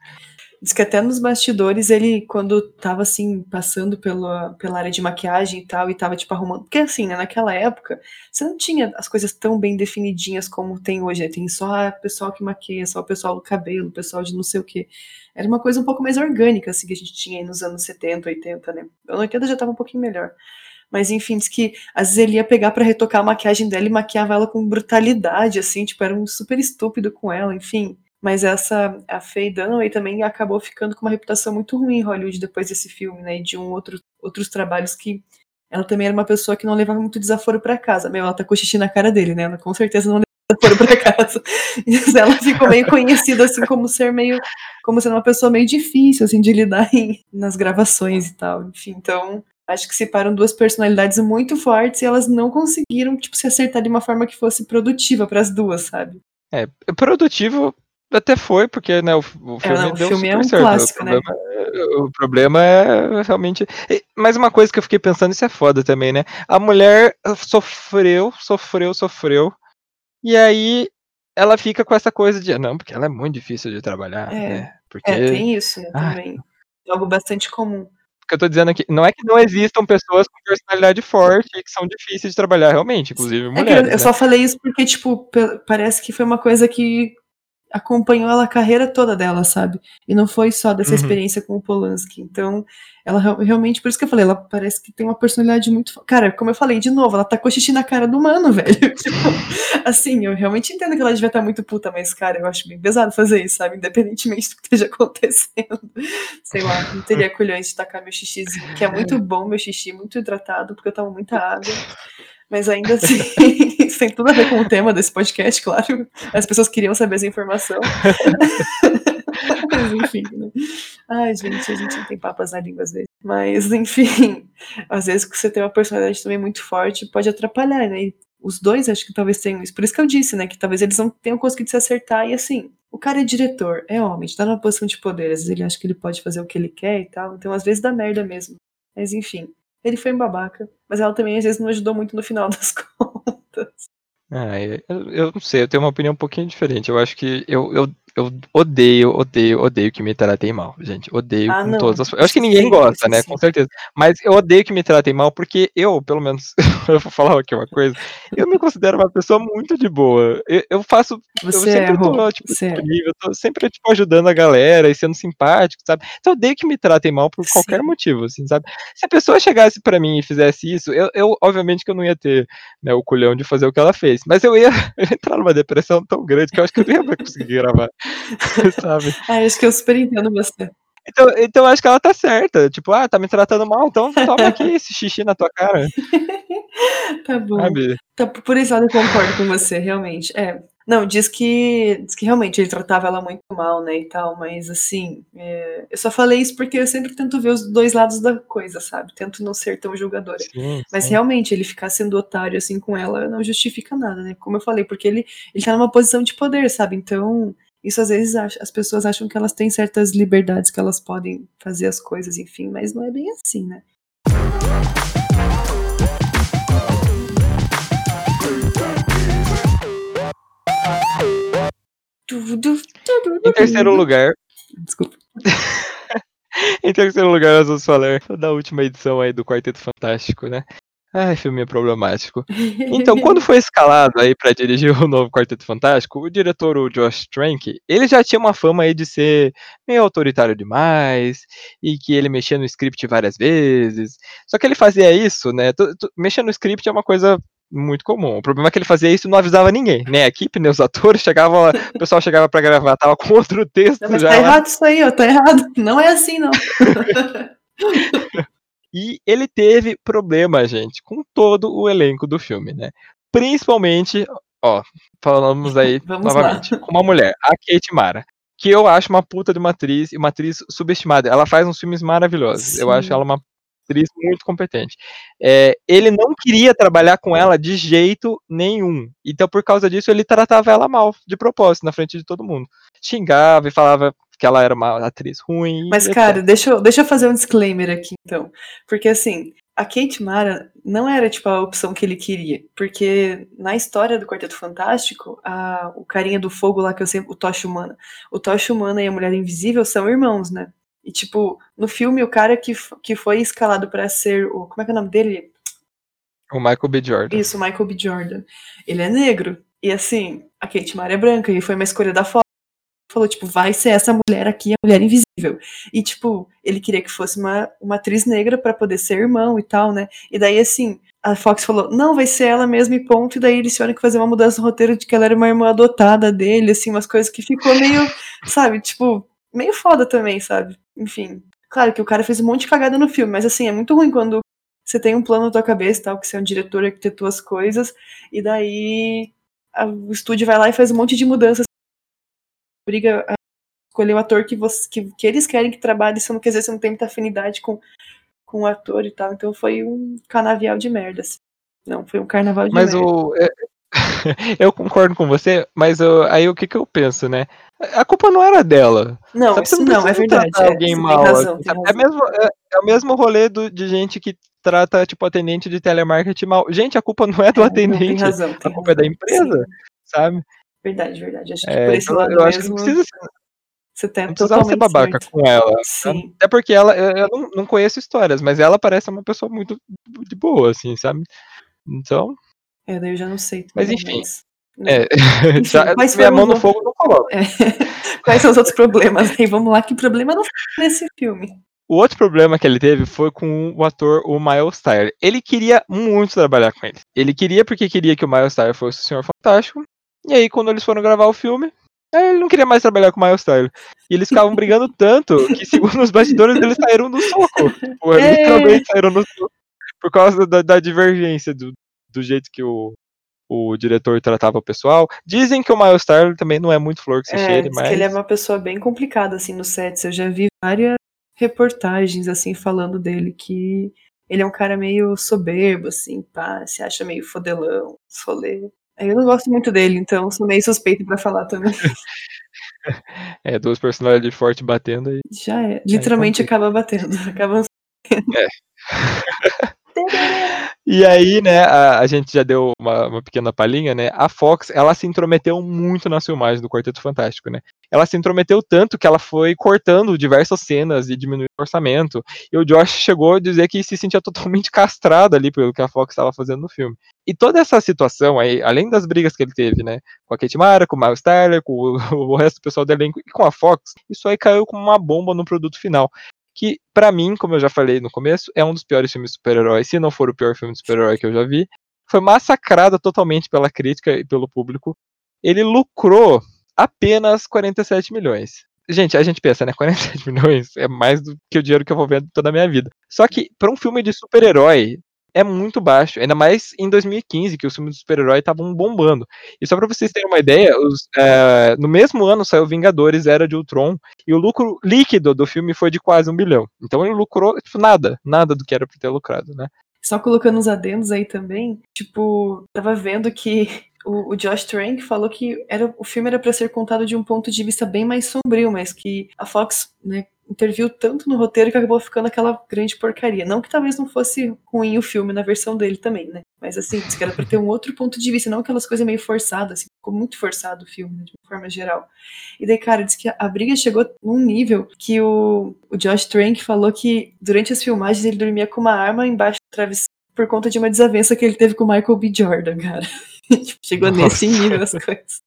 Diz que até nos bastidores ele, quando tava assim, passando pela, pela área de maquiagem e tal, e tava tipo arrumando. Porque assim, né, naquela época, você não tinha as coisas tão bem definidinhas como tem hoje, né? Tem só o pessoal que maquia, só o pessoal do cabelo, o pessoal de não sei o quê. Era uma coisa um pouco mais orgânica, assim, que a gente tinha aí nos anos 70, 80, né? Anos 80 já tava um pouquinho melhor. Mas enfim, diz que às vezes ele ia pegar pra retocar a maquiagem dela e maquiava ela com brutalidade, assim, tipo, era um super estúpido com ela, enfim. Mas essa, a Faye Dunaway também acabou ficando com uma reputação muito ruim em Hollywood depois desse filme, né? E de um outro, outros trabalhos que ela também era uma pessoa que não levava muito desaforo pra casa. Meu, ela tá com xixi na cara dele, né? Ela com certeza não leva desaforo pra casa. E ela ficou meio conhecida, assim, como ser meio. Como sendo uma pessoa meio difícil, assim, de lidar em, nas gravações e tal. Enfim, então. Acho que separam duas personalidades muito fortes e elas não conseguiram, tipo, se acertar de uma forma que fosse produtiva pras duas, sabe? É, produtivo até foi, porque né, o, o filme não, o deu filme é um certo. clássico, o, né? problema é, o problema é realmente. Mas uma coisa que eu fiquei pensando, isso é foda também, né? A mulher sofreu, sofreu, sofreu. E aí ela fica com essa coisa de, "Ah, não, porque ela é muito difícil de trabalhar, É. né? Porque. É, tem isso, né, Ah. também. É algo bastante comum. O que eu tô dizendo aqui, não é que não existam pessoas com personalidade forte e que são difíceis de trabalhar, realmente, inclusive É que eu, mulheres. eu né? só falei isso porque, tipo, parece que foi uma coisa que acompanhou ela a carreira toda dela, sabe? E não foi só dessa Uhum. experiência com o Polanski. Então, ela real- realmente, por isso que eu falei, ela parece que tem uma personalidade muito. Cara, como eu falei, de novo, ela tacou xixi na cara do mano, velho. Tipo, assim, eu realmente entendo que ela devia estar muito puta, mas, cara, eu acho bem pesado fazer isso, sabe? Independentemente do que esteja acontecendo. Sei lá, não teria culhões de tacar meu xixizinho, que é muito bom meu xixi, muito hidratado, porque eu tomo muita água. Mas ainda assim, isso tem tudo a ver com o tema desse podcast, claro. As pessoas queriam saber essa informação. Mas enfim, né? Ai, gente, a gente não tem papas na língua às vezes. Mas, enfim, às vezes que você tem uma personalidade também muito forte, pode atrapalhar, né? E os dois acho que talvez tenham isso. Por isso que eu disse, né? Que talvez eles não tenham conseguido se acertar. E assim, o cara é diretor, é homem, tá numa posição de poder. Às vezes ele acha que ele pode fazer o que ele quer e tal. Então, às vezes dá merda mesmo. Mas enfim, ele foi um babaca. Mas ela também às vezes não ajudou muito no final das contas. 对 Ah, eu, eu não sei, eu tenho uma opinião um pouquinho diferente. Eu acho que eu, eu, eu odeio, odeio, odeio que me tratem mal, gente. Odeio Ah, com não. todas as Eu acho que ninguém gosta, né? Com certeza. Mas eu odeio que me tratem mal porque eu, pelo menos, eu vou falar aqui uma coisa. Eu me considero uma pessoa muito de boa. Eu, eu faço. eu Você sempre é, Rô, tô, tipo, é. disponível, tô sempre, tipo, ajudando a galera e sendo simpático, sabe? Então eu odeio que me tratem mal por qualquer Sim. motivo, assim, sabe? Se a pessoa chegasse pra mim e fizesse isso, eu, eu obviamente que eu não ia ter né, o culhão de fazer o que ela fez. Mas eu ia, entrar numa depressão tão grande que eu acho que eu nem ia conseguir gravar. sabe? Ah, acho que eu super entendo você. Então, então eu acho que ela tá certa. Tipo, ah, tá me tratando mal, então toma aqui esse xixi na tua cara. Tá bom. Sabe? Tá, por esse lado eu concordo com você, realmente. É. Não, diz que, diz que realmente ele tratava ela muito mal, né, e tal, mas assim, é, eu só falei isso porque eu sempre tento ver os dois lados da coisa, sabe? Tento não ser tão julgadora. Sim, Mas sim. realmente, ele ficar sendo otário assim com ela não justifica nada, né? Como eu falei, porque ele, ele tá numa posição de poder, sabe? Então, isso às vezes as pessoas acham que elas têm certas liberdades que elas podem fazer as coisas, enfim, mas não é bem assim, né? Em terceiro lugar. Desculpa. em terceiro lugar, nós vamos falar da última edição aí do Quarteto Fantástico, né? Ai, filme problemático. Então, quando foi escalado aí para dirigir o novo Quarteto Fantástico, o diretor, o Josh Trank, ele já tinha uma fama aí de ser meio autoritário demais, e que ele mexia no script várias vezes. Só que ele fazia isso, né? Mexer no script é uma coisa muito comum. O problema é que ele fazia isso e não avisava ninguém, né? A equipe, né? Os atores chegavam, o pessoal chegava para gravar, tava com outro texto Mas já. tá lá. errado isso aí, ó, tá errado. Não é assim, não. E ele teve problema, gente, com todo o elenco do filme, né? Principalmente, ó, falamos aí Vamos novamente, com uma mulher, a Kate Mara, que eu acho uma puta de uma atriz e uma atriz subestimada. Ela faz uns filmes maravilhosos. Eu Sim. acho ela uma atriz muito competente. É, ele não queria trabalhar com ela de jeito nenhum. Então, por causa disso, ele tratava ela mal, de propósito, na frente de todo mundo. Xingava e falava que ela era uma atriz ruim. Mas, cara, deixa eu, deixa eu fazer um disclaimer aqui, então. Porque, assim, a Kate Mara não era, tipo, a opção que ele queria. Porque na história do Quarteto Fantástico, a, o carinha do fogo lá, que eu sempre. O Tocha Humana. O Tocha Humana e a Mulher Invisível são irmãos, né? E, tipo, no filme, o cara que, que foi escalado pra ser o. Como é que é o nome dele? O Michael B. Jordan. Isso, o Michael B. Jordan. Ele é negro. E assim, a Kate Mara é branca. E foi uma escolha da Fox. Falou, tipo, vai ser essa mulher aqui, a mulher invisível. E, tipo, ele queria que fosse uma, uma atriz negra pra poder ser irmão e tal, né? E daí, assim, a Fox falou, não, vai ser ela mesmo e ponto. E daí eles tiveram que fazer uma mudança no roteiro de que ela era uma irmã adotada dele, assim, umas coisas que ficou meio, sabe, tipo, meio foda também, sabe? Enfim. Claro que o cara fez um monte de cagada no filme, mas assim, é muito ruim quando você tem um plano na tua cabeça e tal, que você é um diretor, arquitetou as coisas, e daí a- o estúdio vai lá e faz um monte de mudanças. Obriga a escolher o ator que, você, que, que eles querem que trabalhe, sendo que às vezes você não tem muita afinidade com, com o ator e tal. Então foi um canavial de merda. assim. Não, foi um carnaval de Mas merda. o. é- eu concordo com você, mas eu- aí o que, que eu penso, né? A culpa não era dela. Não, Sabe, isso não não, é verdade. é, alguém você mal. tem razão, assim, tem? É, razão. mesmo, é, é o mesmo rolê do- de gente que trata, tipo, atendente de telemarketing mal. Gente, a culpa não é do É, não, tem atendente, razão, a tem culpa é da razão. empresa, Sim, sabe? verdade, verdade. Acho que É, por esse então, lado eu acho que mesmo, precisa você tá Não precisava ser babaca certo. com ela. né? Sim. Até porque ela, eu eu não, não conheço histórias, mas ela parece uma pessoa muito de boa, assim, sabe? Então, É, daí eu já não sei. Mas também, enfim, mas- é, Enfim, já, quais minha mão no outros- fogo não coloca. É. Quais são os outros problemas? Aí vamos lá, que problema não foi nesse filme. O outro problema que ele teve foi com o ator, o Miles Tyler. Ele queria muito trabalhar com ele. Ele queria porque queria que o Miles Tyler fosse o Senhor Fantástico. E aí, quando eles foram gravar o filme, ele não queria mais trabalhar com o Miles Tyler. E eles ficavam brigando tanto que, segundo os bastidores, eles saíram no soco. Tipo, É. literalmente saíram no soco. Por causa da, da divergência do, do jeito que o, o diretor tratava o pessoal. Dizem que o Miles Tyler também não é muito flor que se É, cheire, mas. que ele é uma pessoa bem complicada, assim, nos sets. Eu já vi várias reportagens, assim, falando dele, que ele é um cara meio soberbo, assim, pá, se acha meio fodelão, solê. Eu não gosto muito dele, então sou meio suspeito pra falar também. É, duas personalidades fortes batendo aí. Já é. Literalmente complica. acaba batendo. Acaba. E aí, né, a, a gente já deu uma, uma pequena palhinha, né? A Fox, ela se intrometeu muito nas filmagens do Quarteto Fantástico, né? Ela se intrometeu tanto que ela foi cortando diversas cenas e diminuindo o orçamento. E o Josh chegou a dizer que se sentia totalmente castrado ali pelo que a Fox estava fazendo no filme. E toda essa situação aí, além das brigas que ele teve, né, com a Kate Mara, com o Miles Tyler, com o, o resto do pessoal do elenco e com a Fox, isso aí caiu como uma bomba no produto final que pra mim, como eu já falei no começo, é um dos piores filmes de super-herói, se não for o pior filme de super-herói que eu já vi. Foi massacrado totalmente pela crítica e pelo público. Ele lucrou apenas 47 milhões. Gente, a gente pensa, né? 47 milhões é mais do que o dinheiro que eu vou ver toda a minha vida. Só que, pra um filme de super-herói, é muito baixo. Ainda mais em 2015, que os filmes de super-herói estavam bombando. E só pra vocês terem uma ideia, os, é, no mesmo ano saiu Vingadores Era de Ultron, e o lucro líquido do filme foi de quase um bilhão. Então ele lucrou, tipo, nada. Nada do que era pra ter lucrado, né? Só colocando uns adendos aí também, tipo, tava vendo que o, o Josh Trank falou que era, o filme era pra ser contado de um ponto de vista bem mais sombrio, mas que a Fox, né, interviu tanto no roteiro que acabou ficando aquela grande porcaria. Não que talvez não fosse ruim o filme na versão dele também, né? Mas assim, disse que era pra ter um outro ponto de vista, não aquelas coisas meio forçadas, assim, ficou muito forçado o filme, né, de uma forma geral. E daí, cara, disse que a briga chegou num nível que o, o Josh Trank falou que durante as filmagens ele dormia com uma arma embaixo do travesseiro por conta de uma desavença que ele teve com o Michael B. Jordan, cara. tipo, chegou Nossa. nesse nível as coisas.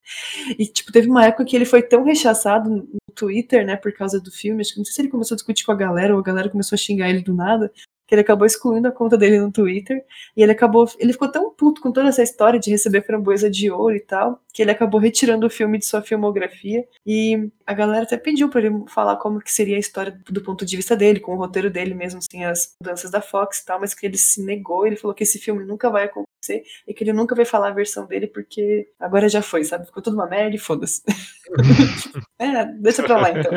E, tipo, teve uma época que ele foi tão rechaçado no Twitter, né, por causa do filme, acho que não sei se ele começou a discutir com a galera ou a galera começou a xingar ele do nada, que ele acabou excluindo a conta dele no Twitter, e ele acabou, ele ficou tão puto com toda essa história de receber framboesa de ouro e tal, que ele acabou retirando o filme de sua filmografia, e a galera até pediu para ele falar como que seria a história do ponto de vista dele, com o roteiro dele mesmo, sem as mudanças da Fox e tal, mas que ele se negou, ele falou que esse filme nunca vai acontecer, e que ele nunca vai falar a versão dele, porque agora já foi, sabe? Ficou tudo uma merda e foda-se. é, deixa pra lá então.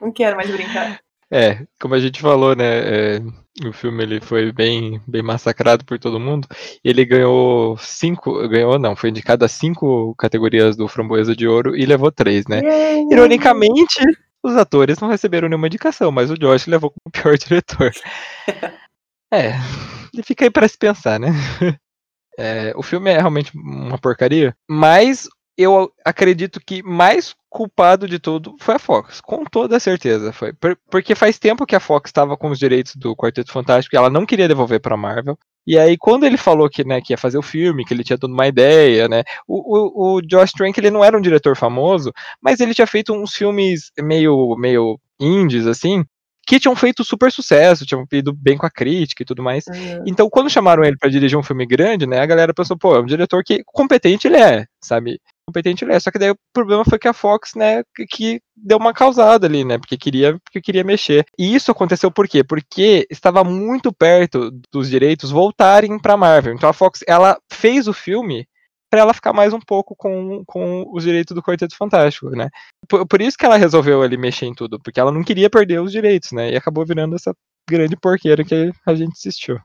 Não quero mais brincar. É, como a gente falou, né? É, o filme ele foi bem, bem massacrado por todo mundo. Ele ganhou cinco, ganhou não, foi indicado a cinco categorias do Framboesa de Ouro e levou três, né? Ironicamente, os atores não receberam nenhuma indicação, mas o Josh levou como pior diretor. é, e fica aí para se pensar, né? É, o filme é realmente uma porcaria, mas eu acredito que mais culpado de tudo foi a Fox, com toda certeza foi. Porque faz tempo que a Fox estava com os direitos do Quarteto Fantástico e ela não queria devolver para Marvel. E aí, quando ele falou que, né, que ia fazer o filme, que ele tinha toda uma ideia, né? O, o, o Josh Trank, ele não era um diretor famoso, mas ele tinha feito uns filmes meio, meio indies, assim, que tinham feito super sucesso, tinham ido bem com a crítica e tudo mais. Uhum. Então, quando chamaram ele para dirigir um filme grande, né, a galera pensou, pô, é um diretor que competente ele é, sabe? competente ele é. Só que daí o problema foi que a Fox, né, que deu uma causada ali, né, porque queria, porque queria mexer. E isso aconteceu por quê? Porque estava muito perto dos direitos voltarem para Marvel. Então a Fox, ela fez o filme para ela ficar mais um pouco com, com os direitos do Quarteto Fantástico, né? Por, por, isso que ela resolveu ali mexer em tudo, porque ela não queria perder os direitos, né? E acabou virando essa grande porqueira que a gente assistiu.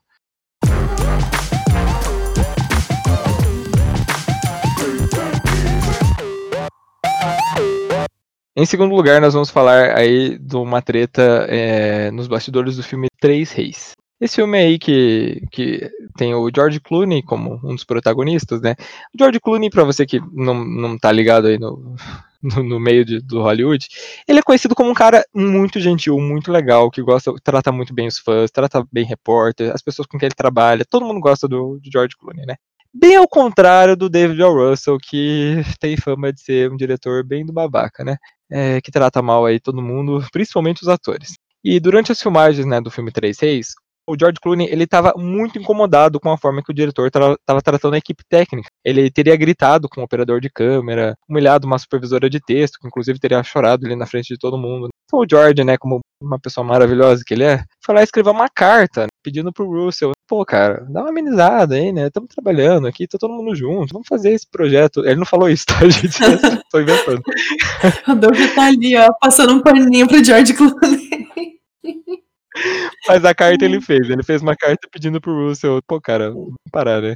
Em segundo lugar, nós vamos falar aí de uma treta é, nos bastidores do filme Três Reis. Esse filme aí que, que tem o George Clooney como um dos protagonistas, né? O George Clooney, pra você que não, não tá ligado aí no, no, no meio de, do Hollywood, ele é conhecido como um cara muito gentil, muito legal, que gosta, trata muito bem os fãs, trata bem repórter, as pessoas com quem ele trabalha, todo mundo gosta do, do George Clooney, né? Bem ao contrário do David O. Russell, que tem fama de ser um diretor bem do babaca, né? É, que trata mal aí todo mundo, principalmente os atores. E durante as filmagens né, do filme Três Reis, o George Clooney ele estava muito incomodado com a forma que o diretor estava tratando a equipe técnica. Ele teria gritado com o operador de câmera, humilhado uma supervisora de texto, que inclusive teria chorado ali na frente de todo mundo. Então o George, né, como uma pessoa maravilhosa que ele é, foi lá escrever uma carta pedindo pro Russell, pô, cara, dá uma amenizada aí, né? Estamos trabalhando aqui, tá todo mundo junto, vamos fazer esse projeto. Ele não falou isso, tá, gente? Tô inventando. Rodolfo tá ali, ó, passando um paninho pro George Clooney. Mas a carta ele fez. Ele fez uma carta pedindo pro Russell, pô, cara, vamos parar, né?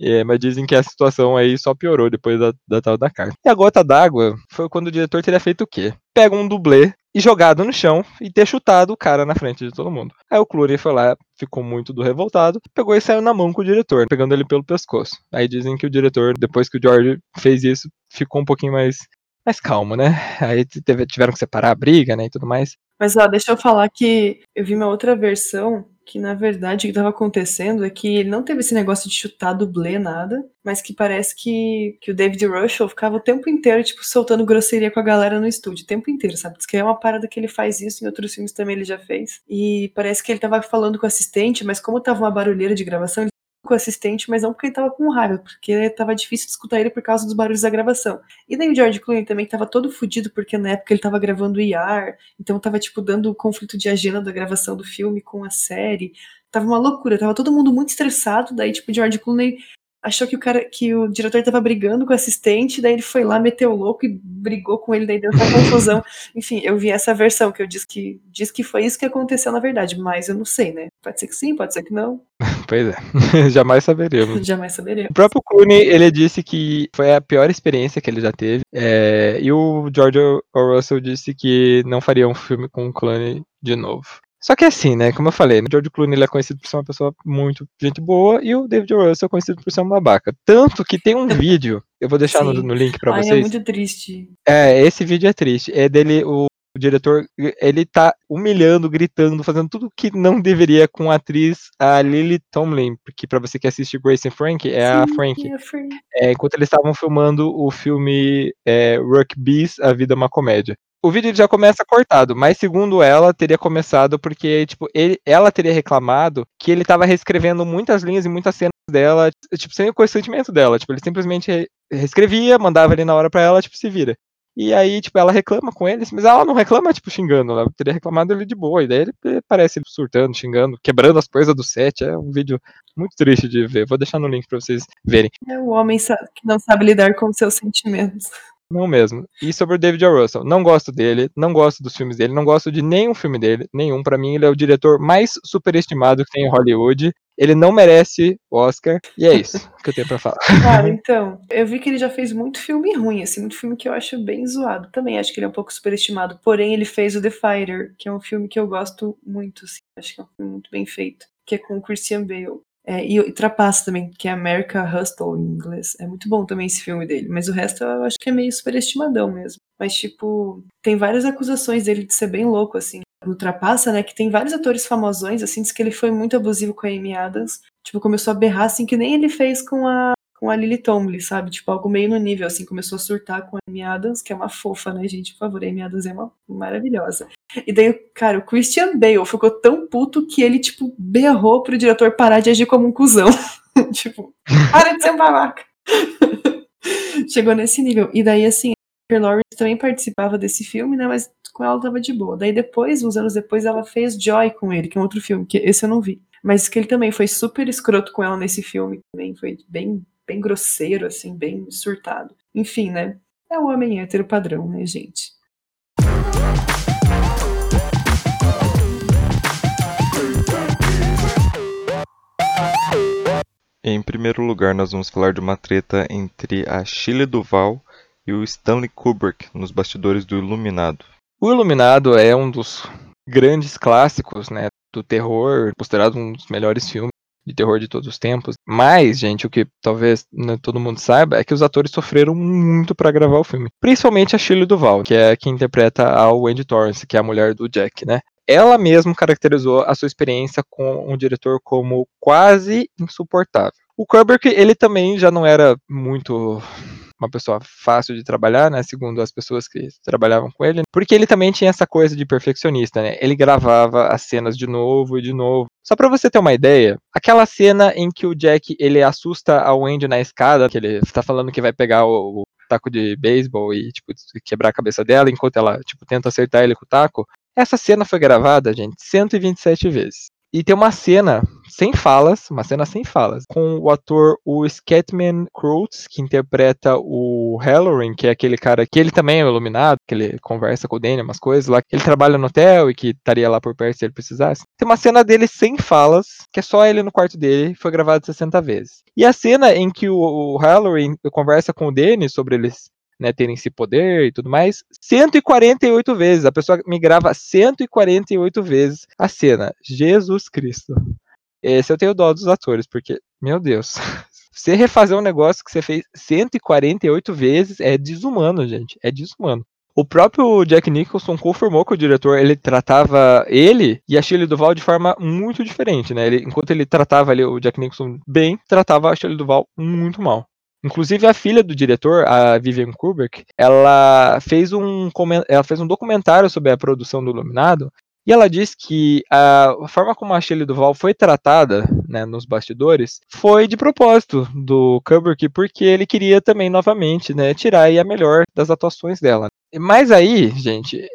É, mas dizem que a situação aí só piorou depois da, da tal da carta. E a gota d'água foi quando o diretor teria feito o quê? Pega um dublê e jogado no chão e ter chutado o cara na frente de todo mundo. Aí o Clooney foi lá, ficou muito do revoltado, pegou e saiu na mão com o diretor, pegando ele pelo pescoço. Aí dizem que o diretor, depois que o George fez isso, ficou um pouquinho mais mais calmo, né? Aí tiveram que separar a briga, né, e tudo mais. Mas ó, deixa eu falar que eu vi uma outra versão que na verdade o que estava acontecendo é que ele não teve esse negócio de chutar dublê, nada, mas que parece que, que o David Russell ficava o tempo inteiro, tipo, soltando grosseria com a galera no estúdio, o tempo inteiro, sabe? Diz que é uma parada que ele faz isso, em outros filmes também ele já fez. E parece que ele tava falando com o assistente, mas como tava uma barulheira de gravação, ele com o assistente, mas não porque ele tava com raiva, porque tava difícil de escutar ele por causa dos barulhos da gravação. E daí o George Clooney também tava todo fudido, porque na época ele tava gravando IR, então tava, tipo, dando o conflito de agenda da gravação do filme com a série. Tava uma loucura, tava todo mundo muito estressado, daí, tipo, o George Clooney achou que o cara que o diretor estava brigando com o assistente, daí ele foi lá, meteu o louco e brigou com ele, daí deu essa confusão. Enfim, eu vi essa versão que eu disse que diz que foi isso que aconteceu na verdade, mas eu não sei, né? Pode ser que sim, pode ser que não. Pois é, jamais saberemos. jamais saberemos. O próprio Clooney, ele disse que foi a pior experiência que ele já teve, é... e o George O. Russell disse que não faria um filme com o Clooney de novo. Só que assim, né, como eu falei, o George Clooney ele é conhecido por ser uma pessoa muito gente boa e o David Russell é conhecido por ser um babaca. Tanto que tem um vídeo, eu vou deixar no, no, link para vocês. É muito triste. É, esse vídeo é triste. É dele, o, o diretor, ele tá humilhando, gritando, fazendo tudo que não deveria com a atriz, a Lily Tomlin, porque para você que assiste Grace and Frank, é Sim, a Frank. É, Frank. É, enquanto eles estavam filmando o filme é, Rugby's, A Vida é uma Comédia. O vídeo já começa cortado, mas segundo ela, teria começado porque, tipo, ele, ela teria reclamado que ele tava reescrevendo muitas linhas e muitas cenas dela, tipo, sem o consentimento dela. Tipo, ele simplesmente reescrevia, mandava ali na hora pra ela, tipo, se vira. E aí, tipo, ela reclama com eles, mas ela não reclama, tipo, xingando. Ela teria reclamado ele de boa. E daí ele parece surtando, xingando, quebrando as coisas do set. É um vídeo muito triste de ver. Vou deixar no link pra vocês verem. É o homem que não sabe lidar com seus sentimentos. Não mesmo. E sobre o David o. Russell, não gosto dele, não gosto dos filmes dele, não gosto de nenhum filme dele, nenhum. Para mim, ele é o diretor mais superestimado que tem em Hollywood. Ele não merece o Oscar, e é isso que eu tenho pra falar. Cara, então, eu vi que ele já fez muito filme ruim, assim, muito filme que eu acho bem zoado. Também acho que ele é um pouco superestimado. Porém, ele fez o The Fighter, que é um filme que eu gosto muito, assim. Acho que é um filme muito bem feito, que é com o Christian Bale. É, e, e Trapaça também, que é America Hustle em inglês. É muito bom também esse filme dele. Mas o resto eu acho que é meio superestimadão mesmo. Mas, tipo, tem várias acusações dele de ser bem louco, assim. No Trapaça, né, que tem vários atores famosões, assim, diz que ele foi muito abusivo com a Amy Adams. Tipo, começou a berrar, assim, que nem ele fez com a com a Lily Tomlin, sabe? Tipo, algo meio no nível, assim, começou a surtar com a Amy Adams, que é uma fofa, né, gente? Por favor, a Amy Adams é uma maravilhosa. E daí, cara, o Christian Bale ficou tão puto que ele, tipo, berrou pro diretor parar de agir como um cuzão. tipo, para de ser um babaca. Chegou nesse nível. E daí, assim, Lawrence também participava desse filme, né, mas com ela tava de boa. Daí depois, uns anos depois, ela fez Joy com ele, que é um outro filme, que esse eu não vi. Mas que ele também foi super escroto com ela nesse filme, também foi bem bem grosseiro, assim, bem surtado. Enfim, né? É o homem hétero padrão, né, gente? Em primeiro lugar, nós vamos falar de uma treta entre a Shelley Duval e o Stanley Kubrick nos bastidores do Iluminado. O Iluminado é um dos grandes clássicos, né, do terror, considerado um dos melhores filmes de terror de todos os tempos. Mas, gente, o que talvez né, todo mundo saiba é que os atores sofreram muito para gravar o filme. Principalmente a Shirley Duval, que é quem interpreta a Wendy Torrance, que é a mulher do Jack, né? Ela mesma caracterizou a sua experiência com um diretor como quase insuportável. O Kubrick, ele também já não era muito uma pessoa fácil de trabalhar, né, segundo as pessoas que trabalhavam com ele, porque ele também tinha essa coisa de perfeccionista, né? Ele gravava as cenas de novo e de novo. Só para você ter uma ideia, aquela cena em que o Jack ele assusta a Wendy na escada, que ele está falando que vai pegar o, o taco de beisebol e tipo quebrar a cabeça dela enquanto ela tipo tenta acertar ele com o taco. Essa cena foi gravada, gente, 127 vezes. E tem uma cena sem falas, uma cena sem falas, com o ator o Scatman Croths, que interpreta o Halloran, que é aquele cara que ele também é iluminado, que ele conversa com o Danny, umas coisas lá, que ele trabalha no hotel e que estaria lá por perto se ele precisasse. Tem uma cena dele sem falas, que é só ele no quarto dele, foi gravado 60 vezes. E a cena em que o, o Halloran conversa com o Danny sobre eles né, terem esse poder e tudo mais, 148 vezes. A pessoa me grava 148 vezes a cena. Jesus Cristo. Esse eu tenho dó dos atores, porque, meu Deus. Você refazer um negócio que você fez 148 vezes é desumano, gente. É desumano. O próprio Jack Nicholson confirmou que o diretor ele tratava ele e a Shirley Duval de forma muito diferente, né? Ele, enquanto ele tratava ali o Jack Nicholson bem, tratava a Shirley Duval muito mal. Inclusive a filha do diretor, a Vivian Kubrick, ela fez um ela fez um documentário sobre a produção do Iluminado e ela diz que a forma como a Shelley Duval foi tratada né, nos bastidores foi de propósito do Kubrick, porque ele queria também novamente né, tirar a melhor das atuações dela. Mas aí, gente,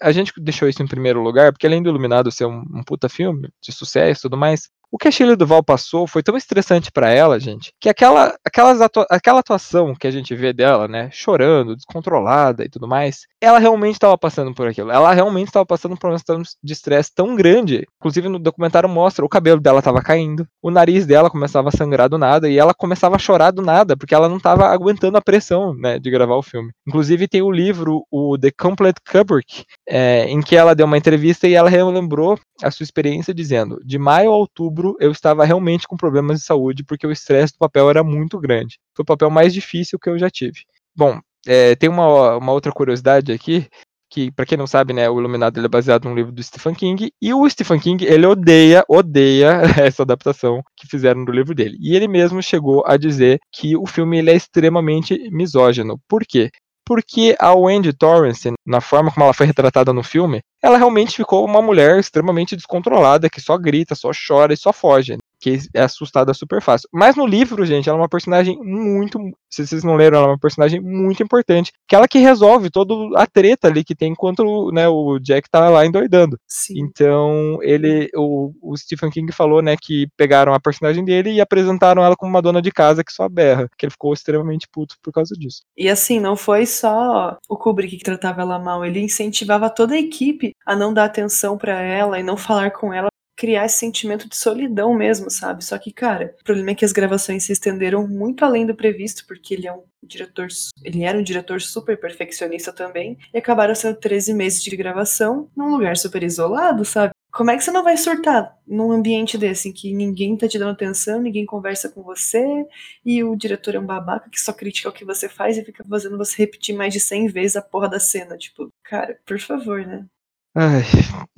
a gente deixou isso em primeiro lugar, porque além do Iluminado ser um, um puta filme de sucesso e tudo mais, O que a Shirley Duval passou foi tão estressante para ela, gente, que aquela, aquelas atua aquela atuação que a gente vê dela, né, chorando, descontrolada e tudo mais, ela realmente estava passando por aquilo. Ela realmente estava passando por um estado de estresse tão grande. Inclusive no documentário mostra o cabelo dela estava caindo, o nariz dela começava a sangrar do nada e ela começava a chorar do nada porque ela não estava aguentando a pressão, né, de gravar o filme. Inclusive tem o livro, o The Complete Kubrick, é, em que ela deu uma entrevista e ela relembrou a sua experiência dizendo: de maio a outubro eu estava realmente com problemas de saúde porque o estresse do papel era muito grande. Foi o papel mais difícil que eu já tive. Bom, é, tem uma, uma outra curiosidade aqui que para quem não sabe, né, o Iluminado é baseado num livro do Stephen King e o Stephen King ele odeia, odeia essa adaptação que fizeram do livro dele. E ele mesmo chegou a dizer que o filme ele é extremamente misógino. Por quê? Porque a Wendy Torrance, na forma como ela foi retratada no filme, ela realmente ficou uma mulher extremamente descontrolada, que só grita, só chora e só foge que é assustada super fácil. Mas no livro, gente, ela é uma personagem muito. Se vocês não leram, ela é uma personagem muito importante. Que ela que resolve toda a treta ali que tem enquanto né, o Jack tá lá endoidando. Sim. Então, ele. O, o, Stephen King falou, né, que pegaram a personagem dele e apresentaram ela como uma dona de casa que só berra. Que ele ficou extremamente puto por causa disso. E assim, não foi só o Kubrick que tratava ela mal, ele incentivava toda a equipe a não dar atenção para ela e não falar com ela criar esse sentimento de solidão mesmo, sabe? Só que, cara, o problema é que as gravações se estenderam muito além do previsto, porque ele é um diretor, ele era um diretor super perfeccionista também, e acabaram sendo 13 meses de gravação num lugar super isolado, sabe? Como é que você não vai surtar num ambiente desse, em que ninguém tá te dando atenção, ninguém conversa com você, e o diretor é um babaca que só critica o que você faz e fica fazendo você repetir mais de 100 vezes a porra da cena? Tipo, cara, por favor, né? Ai,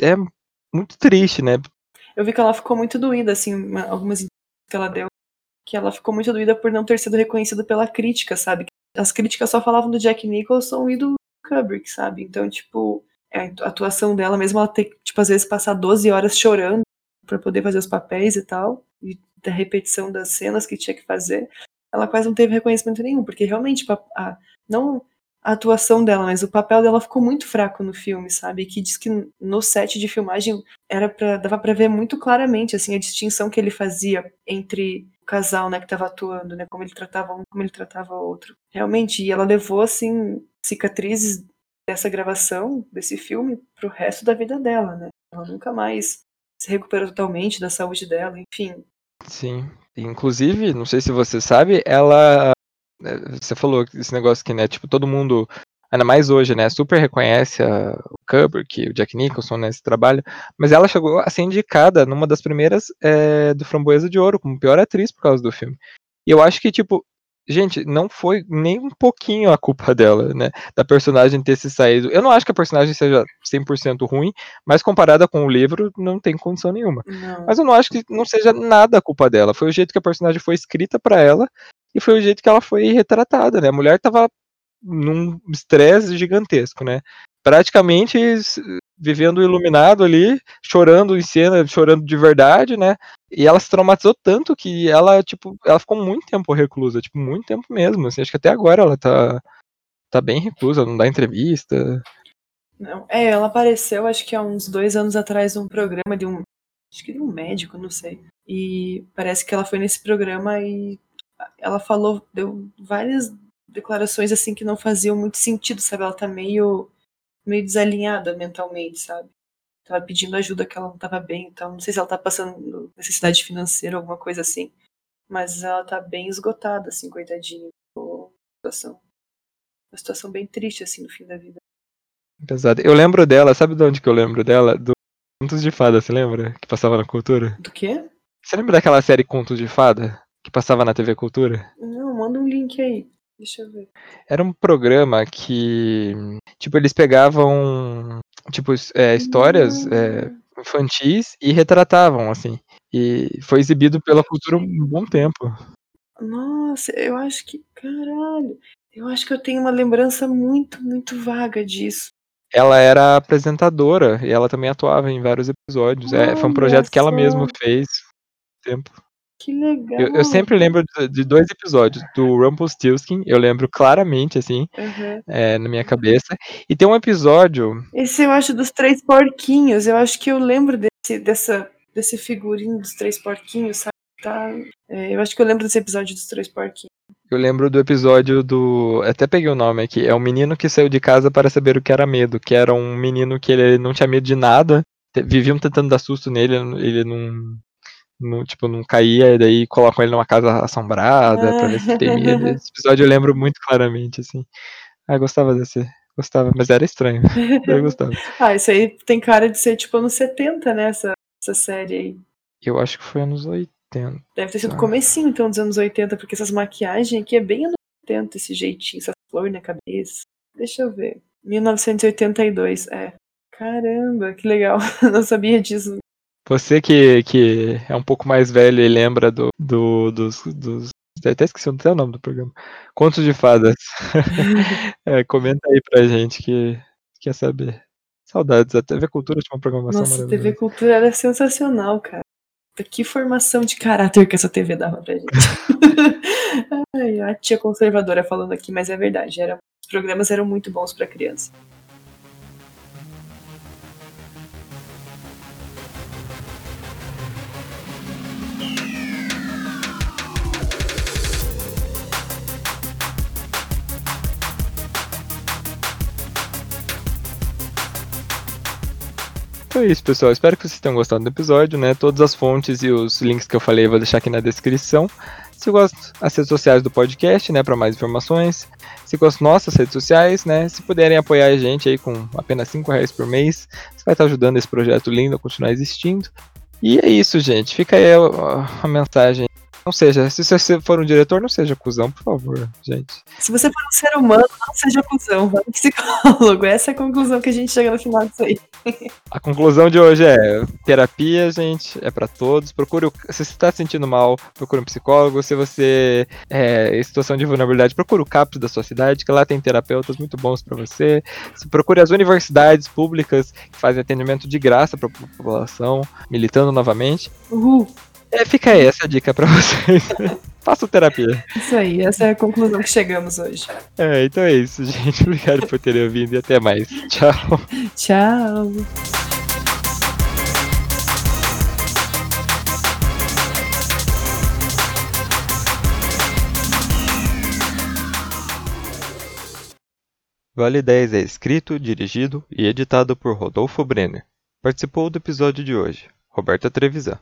é muito triste, né? Eu vi que ela ficou muito doída, assim, uma, algumas que ela deu, que ela ficou muito doída por não ter sido reconhecida pela crítica, sabe? As críticas só falavam do Jack Nicholson e do Kubrick, sabe? Então, tipo, é, a atuação dela, mesmo ela ter, tipo, às vezes passar 12 horas chorando para poder fazer os papéis e tal, e da repetição das cenas que tinha que fazer, ela quase não teve reconhecimento nenhum, porque realmente, tipo, a, a, não a atuação dela, mas o papel dela ficou muito fraco no filme, sabe? Que diz que no set de filmagem era para dava para ver muito claramente assim a distinção que ele fazia entre o casal, né, que estava atuando, né, como ele tratava um, como ele tratava o outro. Realmente, e ela levou assim cicatrizes dessa gravação desse filme pro resto da vida dela, né? Ela nunca mais se recuperou totalmente da saúde dela, enfim. Sim. Inclusive, não sei se você sabe, ela você falou esse negócio que, né, tipo, todo mundo, ainda mais hoje, né, super reconhece a, o Kubrick, o Jack Nicholson nesse trabalho, mas ela chegou a ser indicada numa das primeiras é, do Framboesa de Ouro, como pior atriz por causa do filme. E eu acho que, tipo, gente, não foi nem um pouquinho a culpa dela, né? Da personagem ter se saído. Eu não acho que a personagem seja 100% ruim, mas comparada com o livro, não tem condição nenhuma. Não. Mas eu não acho que não seja nada a culpa dela. Foi o jeito que a personagem foi escrita para ela e foi o jeito que ela foi retratada, né? A mulher tava num estresse gigantesco, né? Praticamente vivendo iluminado ali, chorando em cena, chorando de verdade, né? E ela se traumatizou tanto que ela, tipo, ela ficou muito tempo reclusa, tipo, muito tempo mesmo. Assim, acho que até agora ela tá, tá bem reclusa, não dá entrevista. Não, é, ela apareceu, acho que há uns dois anos atrás, num programa de um. Acho que de um médico, não sei. E parece que ela foi nesse programa e ela falou, deu várias declarações assim que não faziam muito sentido, sabe? Ela tá meio, meio desalinhada mentalmente, sabe? Tava pedindo ajuda que ela não tava bem, então não sei se ela tá passando necessidade financeira, alguma coisa assim. Mas ela tá bem esgotada, assim, coitadinha. Uma situação, uma situação bem triste, assim, no fim da vida. Pesado. Eu lembro dela, sabe de onde que eu lembro dela? Do Contos de Fada, você lembra? Que passava na cultura? Do quê? Você lembra daquela série Contos de Fada? Que passava na TV Cultura? Não, manda um link aí. Deixa eu ver. Era um programa que, tipo, eles pegavam, tipo, é, histórias é, infantis e retratavam, assim. E foi exibido pela cultura um bom tempo. Nossa, eu acho que, caralho, eu acho que eu tenho uma lembrança muito, muito vaga disso. Ela era apresentadora e ela também atuava em vários episódios. É, foi um projeto que ela mesma fez. Tempo. Que legal. Eu, eu sempre lembro de, de, dois episódios. Do Rumpelstiltskin, eu lembro claramente, assim, uhum. é, na minha cabeça. E tem um episódio. Esse eu acho dos três porquinhos. Eu acho que eu lembro desse, dessa, desse figurino dos três porquinhos, sabe? Tá, é, eu acho que eu lembro desse episódio dos três porquinhos. Eu lembro do episódio do. Até peguei o nome aqui. É um menino que saiu de casa para saber o que era medo. Que era um menino que ele não tinha medo de nada. Viviam tentando dar susto nele, ele não. Não tipo, não caía, e daí colocam ele numa casa assombrada pra ver se tem medo. Esse episódio eu lembro muito claramente, assim. Ah, gostava desse. Gostava, mas era estranho. Eu gostava. ah, isso aí tem cara de ser tipo anos 70, né? Essa, essa série aí. Eu acho que foi anos 80. Deve ter sido comecinho, então, dos anos 80, porque essas maquiagens aqui é bem anos 80, esse jeitinho, essa flor na cabeça. Deixa eu ver. 1982, é. Caramba, que legal. Não sabia disso. Você que, que é um pouco mais velho e lembra do, do dos, dos. Até esqueci o nome do programa. Contos de Fadas. é, comenta aí pra gente que quer saber. Saudades. A TV Cultura tinha uma programação Nossa, a TV Cultura era sensacional, cara. Que formação de caráter que essa TV dava pra gente. Ai, a tia conservadora falando aqui, mas é verdade. Era, os programas eram muito bons para criança. Então é isso, pessoal. Espero que vocês tenham gostado do episódio, né? Todas as fontes e os links que eu falei eu vou deixar aqui na descrição. Se gostam, as redes sociais do podcast, né, para mais informações. Se gostam nossas redes sociais, né, se puderem apoiar a gente aí com apenas 5 reais por mês, você vai estar ajudando esse projeto lindo a continuar existindo. E é isso, gente. Fica aí a, a mensagem não seja, se você for um diretor, não seja cuzão, por favor, gente. Se você for um ser humano, não seja cuzão, vá psicólogo. Essa é a conclusão que a gente chega no final disso aí. A conclusão de hoje é: terapia, gente, é para todos. Procure, o, se você está se sentindo mal, procure um psicólogo. Se você é em situação de vulnerabilidade, procure o CAPS da sua cidade, que lá tem terapeutas muito bons para você. Se procure as universidades públicas que fazem atendimento de graça para a população, militando novamente. Uhul. É, fica aí essa dica pra vocês. Faça terapia. Isso aí, essa é a conclusão que chegamos hoje. É, então é isso, gente. Obrigado por terem ouvido e até mais. Tchau. Tchau. Vale 10 é escrito, dirigido e editado por Rodolfo Brenner. Participou do episódio de hoje, Roberta Trevisan.